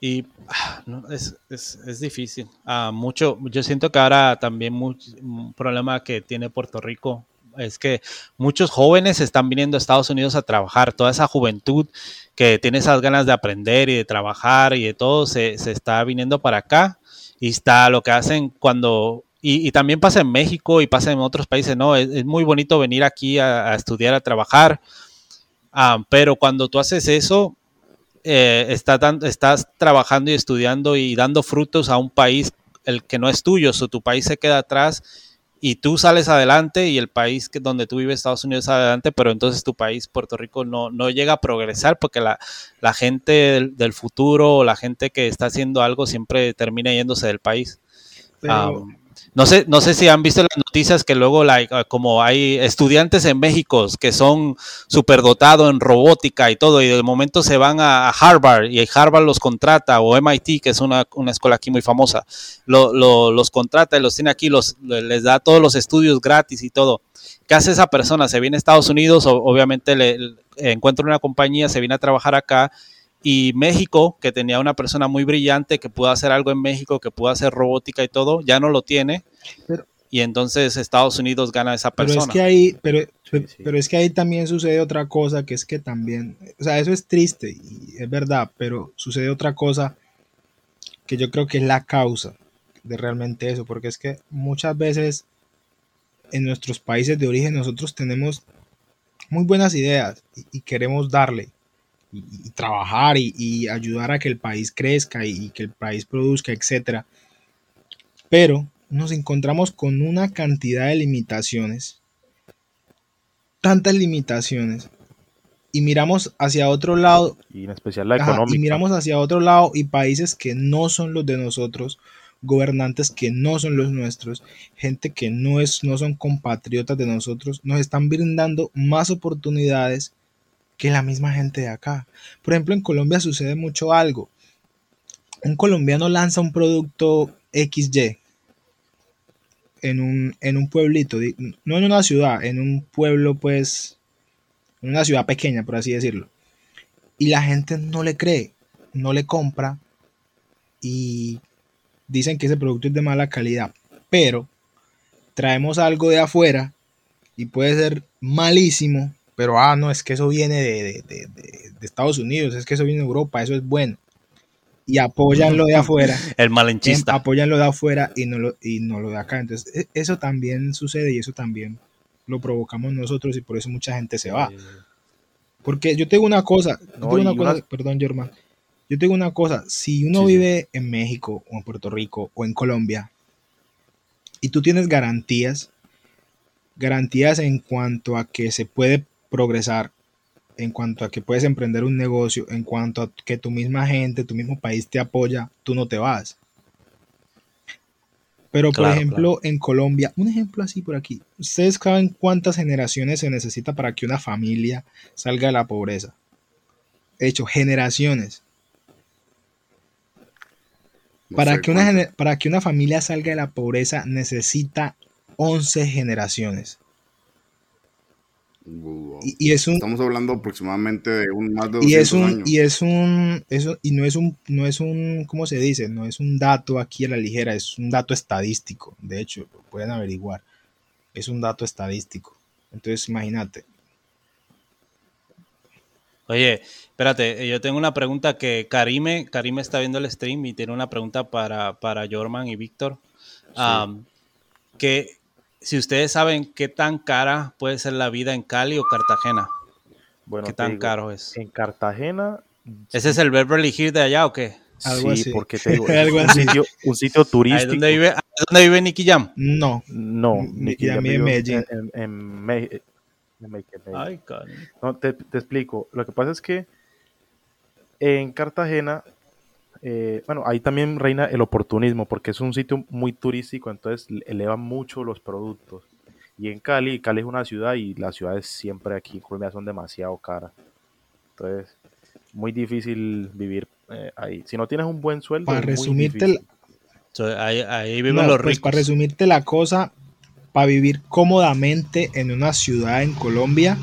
S2: y ah, es, es, es difícil. Ah, mucho, yo siento que ahora también much- un problema que tiene Puerto Rico es que muchos jóvenes están viniendo a Estados Unidos a trabajar. Toda esa juventud que tiene esas ganas de aprender y de trabajar y de todo se, está viniendo para acá. Y está lo que hacen cuando... Y, también pasa en México y pasa en otros países, ¿no? Es, muy bonito venir aquí a, estudiar, a trabajar. Ah, pero cuando tú haces eso, eh, está estás trabajando y estudiando y dando frutos a un país el que no es tuyo, o tu país se queda atrás y tú sales adelante y el país que donde tú vives, Estados Unidos, sale adelante, pero entonces tu país, Puerto Rico, no, no llega a progresar porque la, la gente del, del futuro o la gente que está haciendo algo siempre termina yéndose del país.
S4: Pero,
S2: no sé, no sé si han visto las noticias que luego ah, como hay estudiantes en México que son superdotados en robótica y todo, y de momento se van a, Harvard y Harvard los contrata, o MIT, que es una, una escuela aquí muy famosa, lo- lo- los contrata y los tiene aquí, los, les da todos los estudios gratis y todo. ¿Qué hace esa persona? Se viene a Estados Unidos, obviamente le encuentra una compañía, se viene a trabajar acá y México, que tenía una persona muy brillante que pudo hacer algo en México, que pudo hacer robótica y todo, ya no lo tiene.
S4: Pero-
S2: y entonces Estados Unidos gana a esa
S4: pero
S2: persona.
S4: es que ahí, pero,
S3: sí.
S4: pero es que ahí también sucede otra cosa, que es que también, o sea, eso es triste y es verdad, pero sucede otra cosa que yo creo que es la causa de realmente eso, porque es que muchas veces en nuestros países de origen nosotros tenemos muy buenas ideas y, y queremos darle y, y trabajar y, y ayudar a que el país crezca y, que el país produzca, etcétera. Pero nos encontramos con una cantidad de limitaciones, tantas limitaciones, y miramos hacia otro lado
S3: Y en especial la
S4: Ajá,
S3: económica.
S4: y miramos hacia otro lado y países que no son los de nosotros, gobernantes que no son los nuestros, gente que no, es, no son compatriotas de nosotros, nos están brindando más oportunidades que la misma gente de acá. Por ejemplo, en Colombia sucede mucho algo. Un colombiano lanza un producto XY en un, en un pueblito, no en una ciudad, en un pueblo, pues, en una ciudad pequeña, por así decirlo y la gente no le cree, no le compra y dicen que ese producto es de mala calidad, pero traemos algo de afuera y puede ser malísimo, pero ah, no, es que eso viene de, de- de- de- Estados Unidos, es que eso viene de Europa, eso es bueno. Y apoyan lo de afuera,
S2: El
S4: em,
S2: malenchista.
S4: apoyan lo de afuera y no lo, y no lo de acá. Entonces, e- eso también sucede y eso también lo provocamos nosotros y por eso mucha gente se va. Porque yo te digo una cosa, yo te
S3: No,
S4: digo una cosa, perdón, Germán. Yo te digo una cosa, si uno
S3: sí.
S4: vive en México o en Puerto Rico o en Colombia y tú tienes garantías, garantías en cuanto a que se puede progresar, en cuanto a que puedes emprender un negocio, en cuanto a que tu misma gente, tu mismo país te apoya, tú no te vas. Pero por
S2: Claro,
S4: ejemplo, en Colombia, un ejemplo así por aquí, ¿ustedes saben cuántas generaciones se necesita para que una familia salga de la pobreza? De hecho, generaciones.
S1: No
S4: Para que, una, para que una familia salga de la pobreza necesita 11 generaciones.
S1: Wow.
S4: Y, y es un,
S1: Estamos hablando aproximadamente de un más de 200
S4: y es un,
S1: años.
S4: y es un, eso, y no es un, no es un, ¿cómo se dice? No es un dato aquí a la ligera, es un dato estadístico. De hecho, lo pueden averiguar. Es un dato estadístico. Entonces, imagínate.
S2: Oye, espérate, yo tengo una pregunta que Karime, Karime está viendo el stream y tiene una pregunta para, para Jorman y Víctor. Am, que si ustedes saben qué tan cara puede ser la vida en Cali o Cartagena,
S3: Bueno,
S2: qué tan
S3: digo,
S2: caro es.
S3: En Cartagena,
S2: ¿Ese es el Beverly Hills de allá o qué?
S4: Algo
S3: sí,
S4: así.
S3: porque te digo, es
S4: Algo
S3: un,
S4: así.
S3: Sitio, un sitio
S2: Ahí
S3: turístico.
S2: donde vive, ahí donde vive Nicky Jam.
S4: No,
S3: No, Nicky Jam
S4: mí en Medellín.
S3: En, en, en.
S2: Ay.
S3: No, te, te explico. Lo que pasa es que en Cartagena, eh, bueno, ahí también reina el oportunismo porque es un sitio muy turístico, entonces le- elevan mucho los productos. Y en Cali, Cali es una ciudad y las ciudades siempre aquí en Colombia son demasiado caras. Entonces, muy difícil vivir eh, ahí. Si no tienes un buen sueldo,
S4: Para
S3: es muy
S4: resumirte.
S2: So, ahí, ahí viven
S4: no,
S2: los
S4: pues
S2: ricos.
S4: para resumirte la cosa, para vivir cómodamente en una ciudad en Colombia,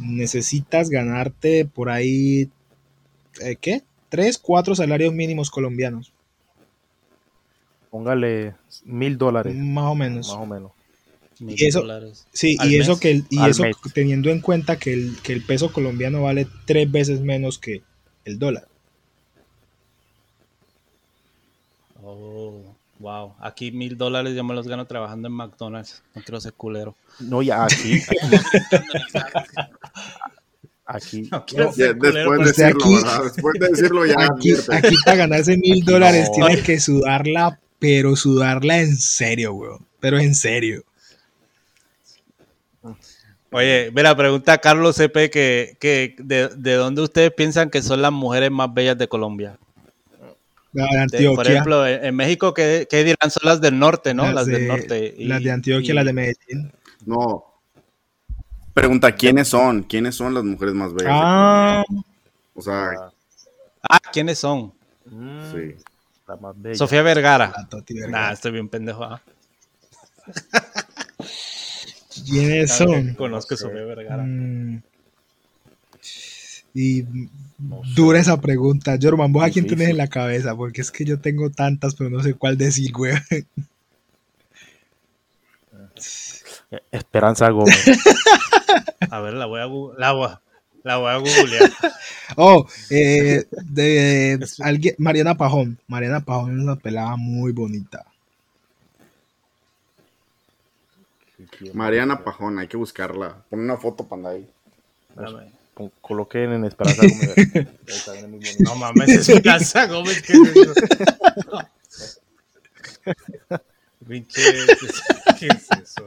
S4: necesitas ganarte por ahí, eh, ¿qué? Tres, cuatro salarios mínimos colombianos,
S3: Póngale mil dólares,
S4: más o menos.
S3: más o menos.
S2: Mil
S4: y eso-
S2: dólares.
S4: Sí,
S2: ¿Al
S4: y eso que el- y
S3: Al
S4: eso
S3: mes.
S4: teniendo en cuenta que el, que el peso colombiano vale tres veces menos que el dólar.
S2: Oh, wow. Aquí mil dólares yo me los gano trabajando en McDonald's. No quiero ser culero.
S3: No, ya aquí. aquí
S2: No quiero
S1: Ya,
S2: ser culero.
S1: después de
S4: de
S1: decirlo,
S4: aquí-
S1: ¿verdad? Después de decirlo ya.
S4: Aquí, aquí para ganarse mil dólares
S3: no.
S4: tienes que sudarla, pero sudarla en serio, weón. Pero en serio.
S2: Oye, mira, pregunta a Carlos CP que, que de, de dónde ustedes piensan que son las mujeres más bellas de Colombia.
S4: La de
S2: De-
S4: Antioquia.
S2: por ejemplo, en, en México, ¿qué, qué dirán? Son las del norte, ¿no? Las, del norte. Y-
S4: las de Antioquia,
S2: y-
S4: las de Medellín.
S1: No. Pregunta, ¿quiénes son? ¿Quiénes son las mujeres más bellas?
S4: Ah?
S1: O sea,
S2: Ah, ¿quiénes son?
S3: Mm,
S1: sí.
S3: La más bella.
S2: Sofía Vergara. Nah,
S4: Vergara.
S2: estoy bien pendejo. ah.
S4: ¿Quiénes son?
S2: Conozco a
S3: No sé.
S2: Sofía Vergara.
S4: Mm. Y
S3: No sé.
S4: dura esa pregunta. Jorman, ¿vos a quién
S3: Difícil.
S4: tenés en la cabeza? Porque es que yo tengo tantas, pero no sé cuál decir, güey.
S3: Esperanza Gómez.
S2: A ver, la voy a, la voy a, la voy a googlear.
S4: Oh, eh, de alguien, Mariana Pajón. Mariana Pajón es una pelada muy bonita.
S1: Mariana Pajón, hay que buscarla. Pon una foto para ahí.
S3: Coloquen en Esperanza Gómez.
S2: No mames, es Esperanza Gómez. ¿qué es eso? ¿Qué es eso?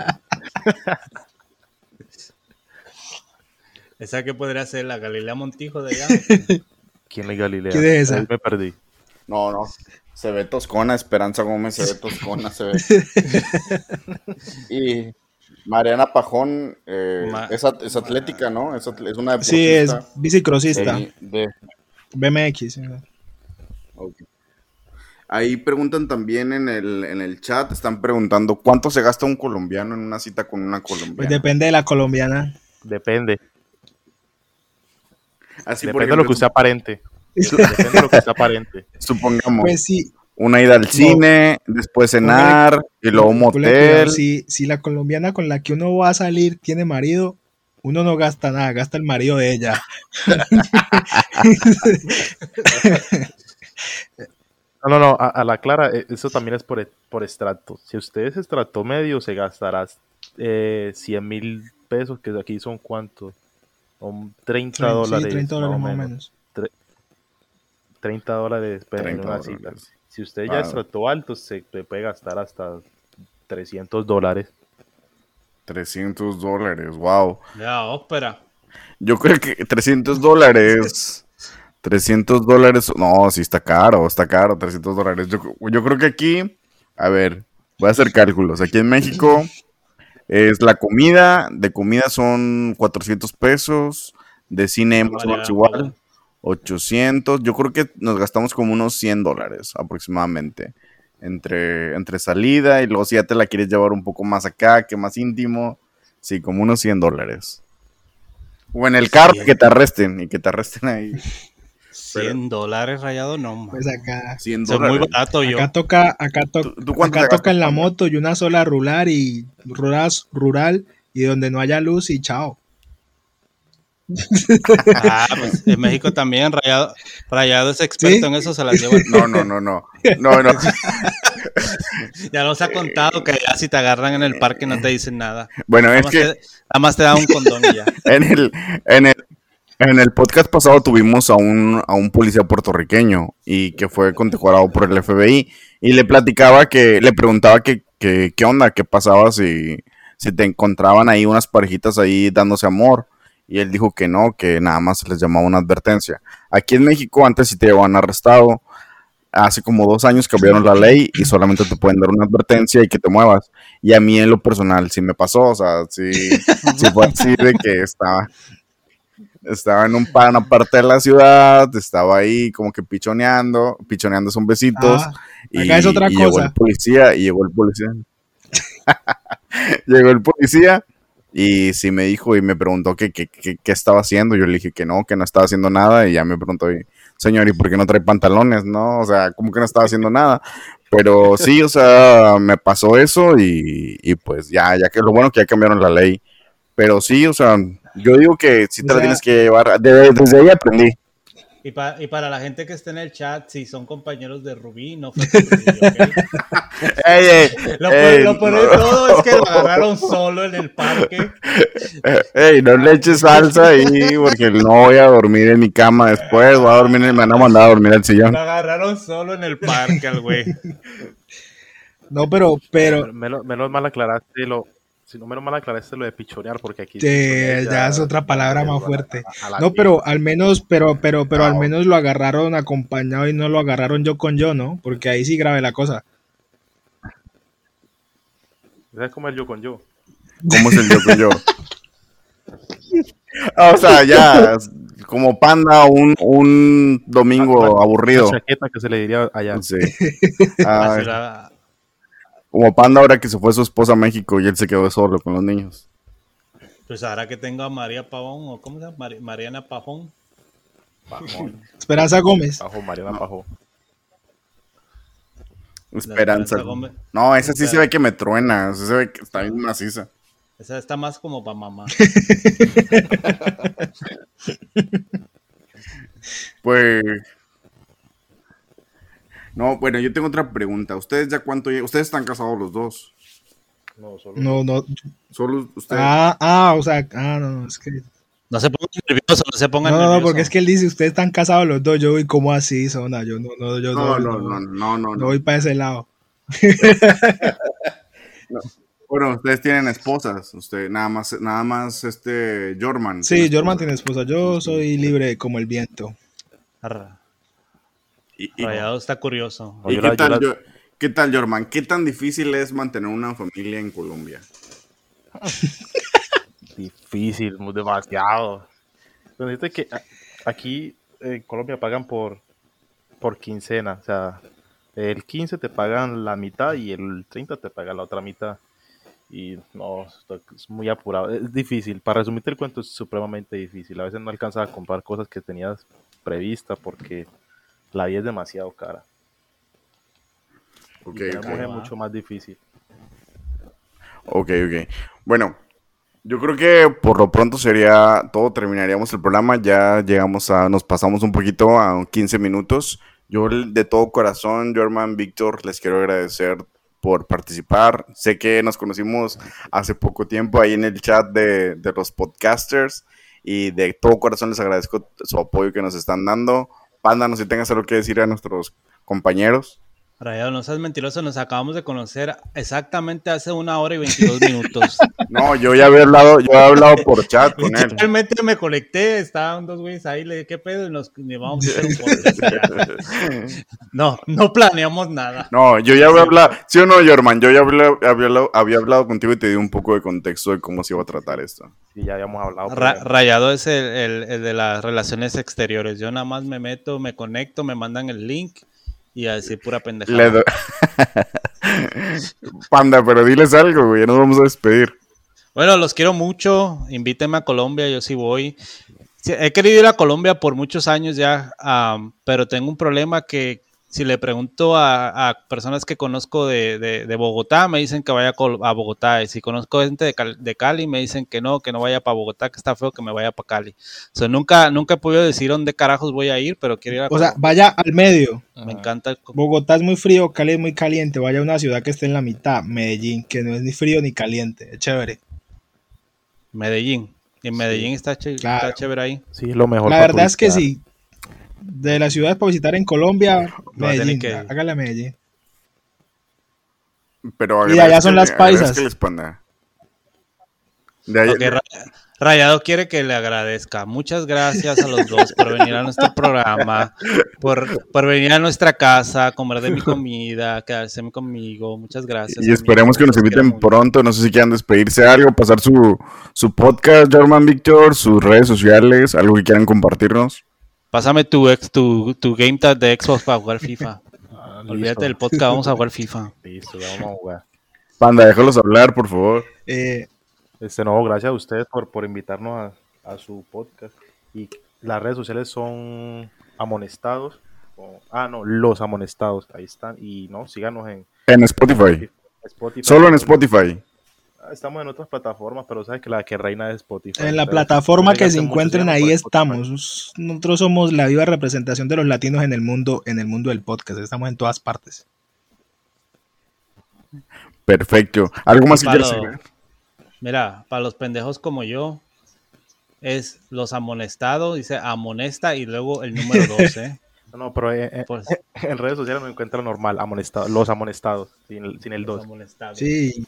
S2: ¿Esa que podría ser la Galilea Montijo de allá?
S3: ¿Quién es Galilea?
S4: ¿Quién es esa?
S3: Ahí me perdí.
S1: No, no. Se ve toscona, Esperanza Gómez se ve toscona, se ve. y Mariana Pajón eh,
S2: Ma-
S1: es, at- es atlética, ¿no? Es, atl- es una
S4: Sí, es
S1: deportista
S4: bicicrossista.
S1: de- de-
S4: BMX. sí.
S1: Ahí preguntan también en el, en el chat, están preguntando cuánto se gasta un colombiano en una cita con una
S4: Pues
S1: colombiana.
S4: depende de la colombiana.
S3: Depende.
S1: Así, por
S3: Depende de lo que usted aparente. Depende de lo que usted aparente.
S1: supongamos
S4: Pues sí.
S1: una ida al cine, después cenar y luego un motel.
S4: Si, si la colombiana con la que uno va a salir tiene marido, uno no gasta nada, gasta el marido de ella.
S3: No, no, no, a, a la clara, eh, eso también es por, e- por estrato. Si usted es estrato medio, se gastará eh, 100 mil pesos, que aquí son cuántos? Son 30
S4: Sí,
S3: dólares.
S4: 30 dólares
S3: más o menos. 30 dólares pero en
S1: 30
S3: una cita.
S1: dólares.
S3: Si usted ya
S1: Claro.
S3: es estrato alto, se le puede gastar hasta 300 dólares.
S1: 300 dólares, wow.
S2: Ya, ópera.
S1: Yo creo que 300 dólares. 300 dólares. No, sí está caro, está caro, 300 dólares. Yo, yo creo que aquí, a ver, voy a hacer cálculos. Aquí en México es la comida. De comida son 400 pesos. De cine más o menos
S2: Vale,
S1: igual.
S2: vale.
S1: 800. Yo creo que nos gastamos como unos 100 dólares aproximadamente. Entre, entre salida y luego si ya te la quieres llevar un poco más acá, que más íntimo. Sí, como unos 100 dólares. O en el carro
S2: Sí.
S1: que te arresten y que te arresten ahí.
S2: 100 dólares rayado, no.
S4: Pues acá,
S1: 100
S2: Soy muy
S1: dólares.
S2: barato yo.
S4: acá toca, acá, to-
S1: ¿Tú- tú cuánto
S4: acá toca en la moto y una sola rural y rural, rural y donde no haya luz y chao.
S2: Ah, pues en México también, Rayado, Rayado es experto
S4: ¿Sí?
S2: en eso, se las lleva.
S1: No, no, no, no. No, no.
S2: Ya nos ha contado que ya si te agarran en el parque no te dicen nada.
S1: Bueno,
S2: Nada
S1: es que
S2: te, nada más te dan un condón y ya.
S1: en el, en el, en el podcast pasado tuvimos a un, a un policía puertorriqueño y que fue condecorado por el FBI y le platicaba que, le preguntaba que, que qué onda, qué pasaba si, si te encontraban ahí unas parejitas ahí dándose amor. Y él dijo que no, que nada más les llamaba una advertencia. Aquí en México antes si te llevaban arrestado, hace como dos años cambiaron la ley y solamente te pueden dar una advertencia y que te muevas. Y a mí en lo personal sí me pasó, o sea, sí, sí fue así de que estaba, estaba en un una parte de la ciudad, estaba ahí como que pichoneando, pichoneando son besitos.
S4: Ah,
S1: y,
S4: acá es otra
S1: y llegó
S4: cosa.
S1: el policía, y llegó el policía. llegó el policía y sí me dijo y me preguntó que, que, que- qué estaba haciendo. Yo le dije que no, que no estaba haciendo nada y ya me preguntó, y, señor, ¿y por qué no trae pantalones? No, o sea, como que no estaba haciendo nada. Pero sí, o sea, me pasó eso y, y pues ya, ya que lo bueno que ya cambiaron la ley. Pero sí, o sea, yo digo que sí te
S4: O
S1: la tienes que llevar. de- desde ahí aprendí.
S2: Y, pa- y para la gente que está en el chat, si son compañeros de Rubí, no fue Rubí.
S1: Ey, ey,
S2: Lo,
S1: ey,
S2: peor- lo peor de
S1: no.
S2: todo es que lo agarraron solo en el parque.
S1: Ey, no le eches salsa ahí porque no voy a dormir en mi cama después. Voy a dormir, en- me van a mandar a dormir al sillón.
S2: Lo agarraron solo en el parque al güey.
S4: no, pero, pero
S3: Menos, menos mal aclaraste lo. Si no, menos mal aclaraste lo de pichonear, porque aquí.
S4: ya es otra palabra más
S3: a la-
S4: fuerte.
S3: a la
S4: No, pero al menos, pero, pero, pero al
S1: No.
S4: menos lo agarraron acompañado y no lo agarraron yo con yo, ¿no? Porque ahí sí grave la cosa.
S3: ¿Sabes cómo es yo con yo?
S1: ¿Cómo es el yo con yo? Ah, o sea, ya, como panda un, un domingo aburrido.
S3: La chaqueta que se le diría allá.
S1: Sí. Ah, como panda ahora que se fue su esposa a México y él se quedó solo con los niños.
S2: pues ahora que tengo a María Pavón, o ¿cómo se llama? Mari- Mariana Pajón.
S3: Pajón.
S4: Esperanza Gómez.
S3: Pajo, Mariana Pajo.
S1: Esperanza.
S2: Esperanza Gómez.
S1: No, esa sí se ve que me truena. Esa se ve que está bien maciza.
S2: Esa está más como para mamá.
S1: Pues. No, bueno, yo tengo otra pregunta. ¿Ustedes ya cuánto Ustedes están casados los dos.
S3: No, solo.
S4: No, no.
S1: Solo ustedes.
S4: Ah, ah, o sea, ah, no, no, es que.
S2: No se pongan nerviosos, no se pongan
S4: No, no, no,
S2: nerviosos.
S4: porque es que él dice, ustedes están casados los dos, yo voy como así, zona, yo no, no, yo
S1: no,
S4: no,
S1: no, no, no, no,
S4: no
S1: no.
S4: voy para ese lado.
S1: Bueno, ustedes tienen esposas. Usted, nada más, nada más este Jorman.
S4: Sí, Jorman tiene esposa, yo soy libre como el viento.
S2: Arra.
S1: ¿Y, y-
S2: Rayado está curioso.
S1: y qué, tal, yo- qué tal, Jorman? ¿Qué tan difícil es mantener una familia en Colombia?
S3: Difícil, muy demasiado. Pero que a- aquí en Colombia pagan por, por quincena. O sea, el 15 te pagan la mitad y el 30 te pagan la otra mitad. Y no, es muy apurado. Es difícil. Para resumirte el cuento, es supremamente difícil. A veces no alcanzas a comprar cosas que tenías prevista porque la vida es demasiado cara.
S1: Ok,
S3: Y es mucho más difícil.
S1: Ok, ok. Bueno, yo creo que por lo pronto sería todo. Terminaríamos el programa. Ya llegamos a, nos pasamos un poquito a 15 minutos. Yo de todo corazón, Jorman, Víctor, les quiero agradecer por participar. Sé que nos conocimos hace poco tiempo ahí en el chat de, de los podcasters y de todo corazón les agradezco su apoyo que nos están dando. Panda, no si tengas algo que decir a nuestros compañeros.
S2: Rayado, no seas mentiroso, nos acabamos de conocer exactamente hace una hora y 22 minutos.
S1: No, yo ya había hablado, yo había hablado por chat con él.
S2: Realmente me conecté, estaban dos güeyes ahí, le dije, ¿qué pedo? Y nos vamos a hacer un podcast. No, no planeamos nada.
S1: No, yo ya había hablado, ¿sí o no, German? Yo ya había, había, hablado, había hablado contigo y te di un poco de contexto de cómo se iba a tratar esto.
S3: Sí, ya habíamos hablado.
S2: Ra- Rayado es el, el- el de las relaciones exteriores. Yo nada más me meto, me conecto, me mandan el link y a decir pura pendejada.
S1: Do- Panda, pero diles algo, güey, ya nos vamos a despedir.
S2: Bueno, los quiero mucho. Invítenme a Colombia, yo sí voy. Sí, he querido ir a Colombia por muchos años ya, pero tengo un problema que si le pregunto a, a personas que conozco de, de- de Bogotá, me dicen que vaya a Bogotá. Y si conozco gente de, Cal- de Cali, me dicen que no, que no vaya para Bogotá, que está feo, que me vaya para Cali. O sea, nunca, nunca he podido decir dónde carajos voy a ir, pero quiero ir a
S4: O sea, vaya al medio.
S2: Me encanta el...
S4: Bogotá es muy frío, Cali es muy caliente. Vaya a una ciudad que esté en la mitad, Medellín, que no es ni frío ni caliente. Es chévere.
S2: Medellín. Y en Medellín está, está chévere ahí.
S3: Sí, lo mejor.
S4: La verdad es que sí. De las ciudades para visitar en Colombia, Medellín.
S2: que-
S4: Hágale a Medellín.
S1: Pero
S4: Y de allá son las paisas.
S1: De
S2: Rayado quiere que le agradezca. Muchas gracias a los dos por venir a nuestro programa, por, por venir a nuestra casa, comer de mi comida, quedarse conmigo. Muchas gracias.
S1: Y esperemos que nos inviten pronto. No sé si quieran despedirse de algo, pasar su, su podcast, German Victor, sus redes sociales, algo que quieran compartirnos.
S2: Pásame tu, ex, tu, tu game tag de Xbox para jugar FIFA.
S3: Ah,
S2: Olvídate del podcast, vamos a jugar FIFA.
S3: Listo, vamos a jugar.
S1: Panda, déjalos hablar, por favor.
S4: Eh,
S3: Este, no, gracias a ustedes por, por invitarnos a, a su podcast. Y las redes sociales son amonestados. o- ah, no, los amonestados. Ahí están. Y no, síganos en
S1: En Spotify.
S3: Spotify.
S1: Solo en Spotify.
S3: Estamos en otras plataformas, pero sabes que la que reina es Spotify.
S4: en la plataforma que se encuentren ahí estamos. Nosotros somos la viva representación de los latinos en el mundo, en el mundo del podcast. Estamos en todas partes.
S1: Perfecto. ¿Algo más que
S2: Para
S1: quieras?
S2: Mira, para los pendejos como yo, es los amonestados, dice amonesta y luego el número 12.
S3: No, pero eh, eh,
S2: Pues,
S3: en redes sociales me encuentran normal, amonestado, los amonestados, sin, el- sin el
S2: los
S3: 2.
S2: amonestados.
S4: Sí,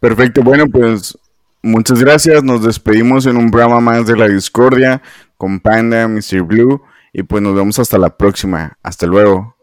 S1: Perfecto. Bueno, pues muchas gracias. Nos despedimos en un programa más de la discordia con Panda, Mr. Blue. Y pues nos vemos hasta la próxima. Hasta luego.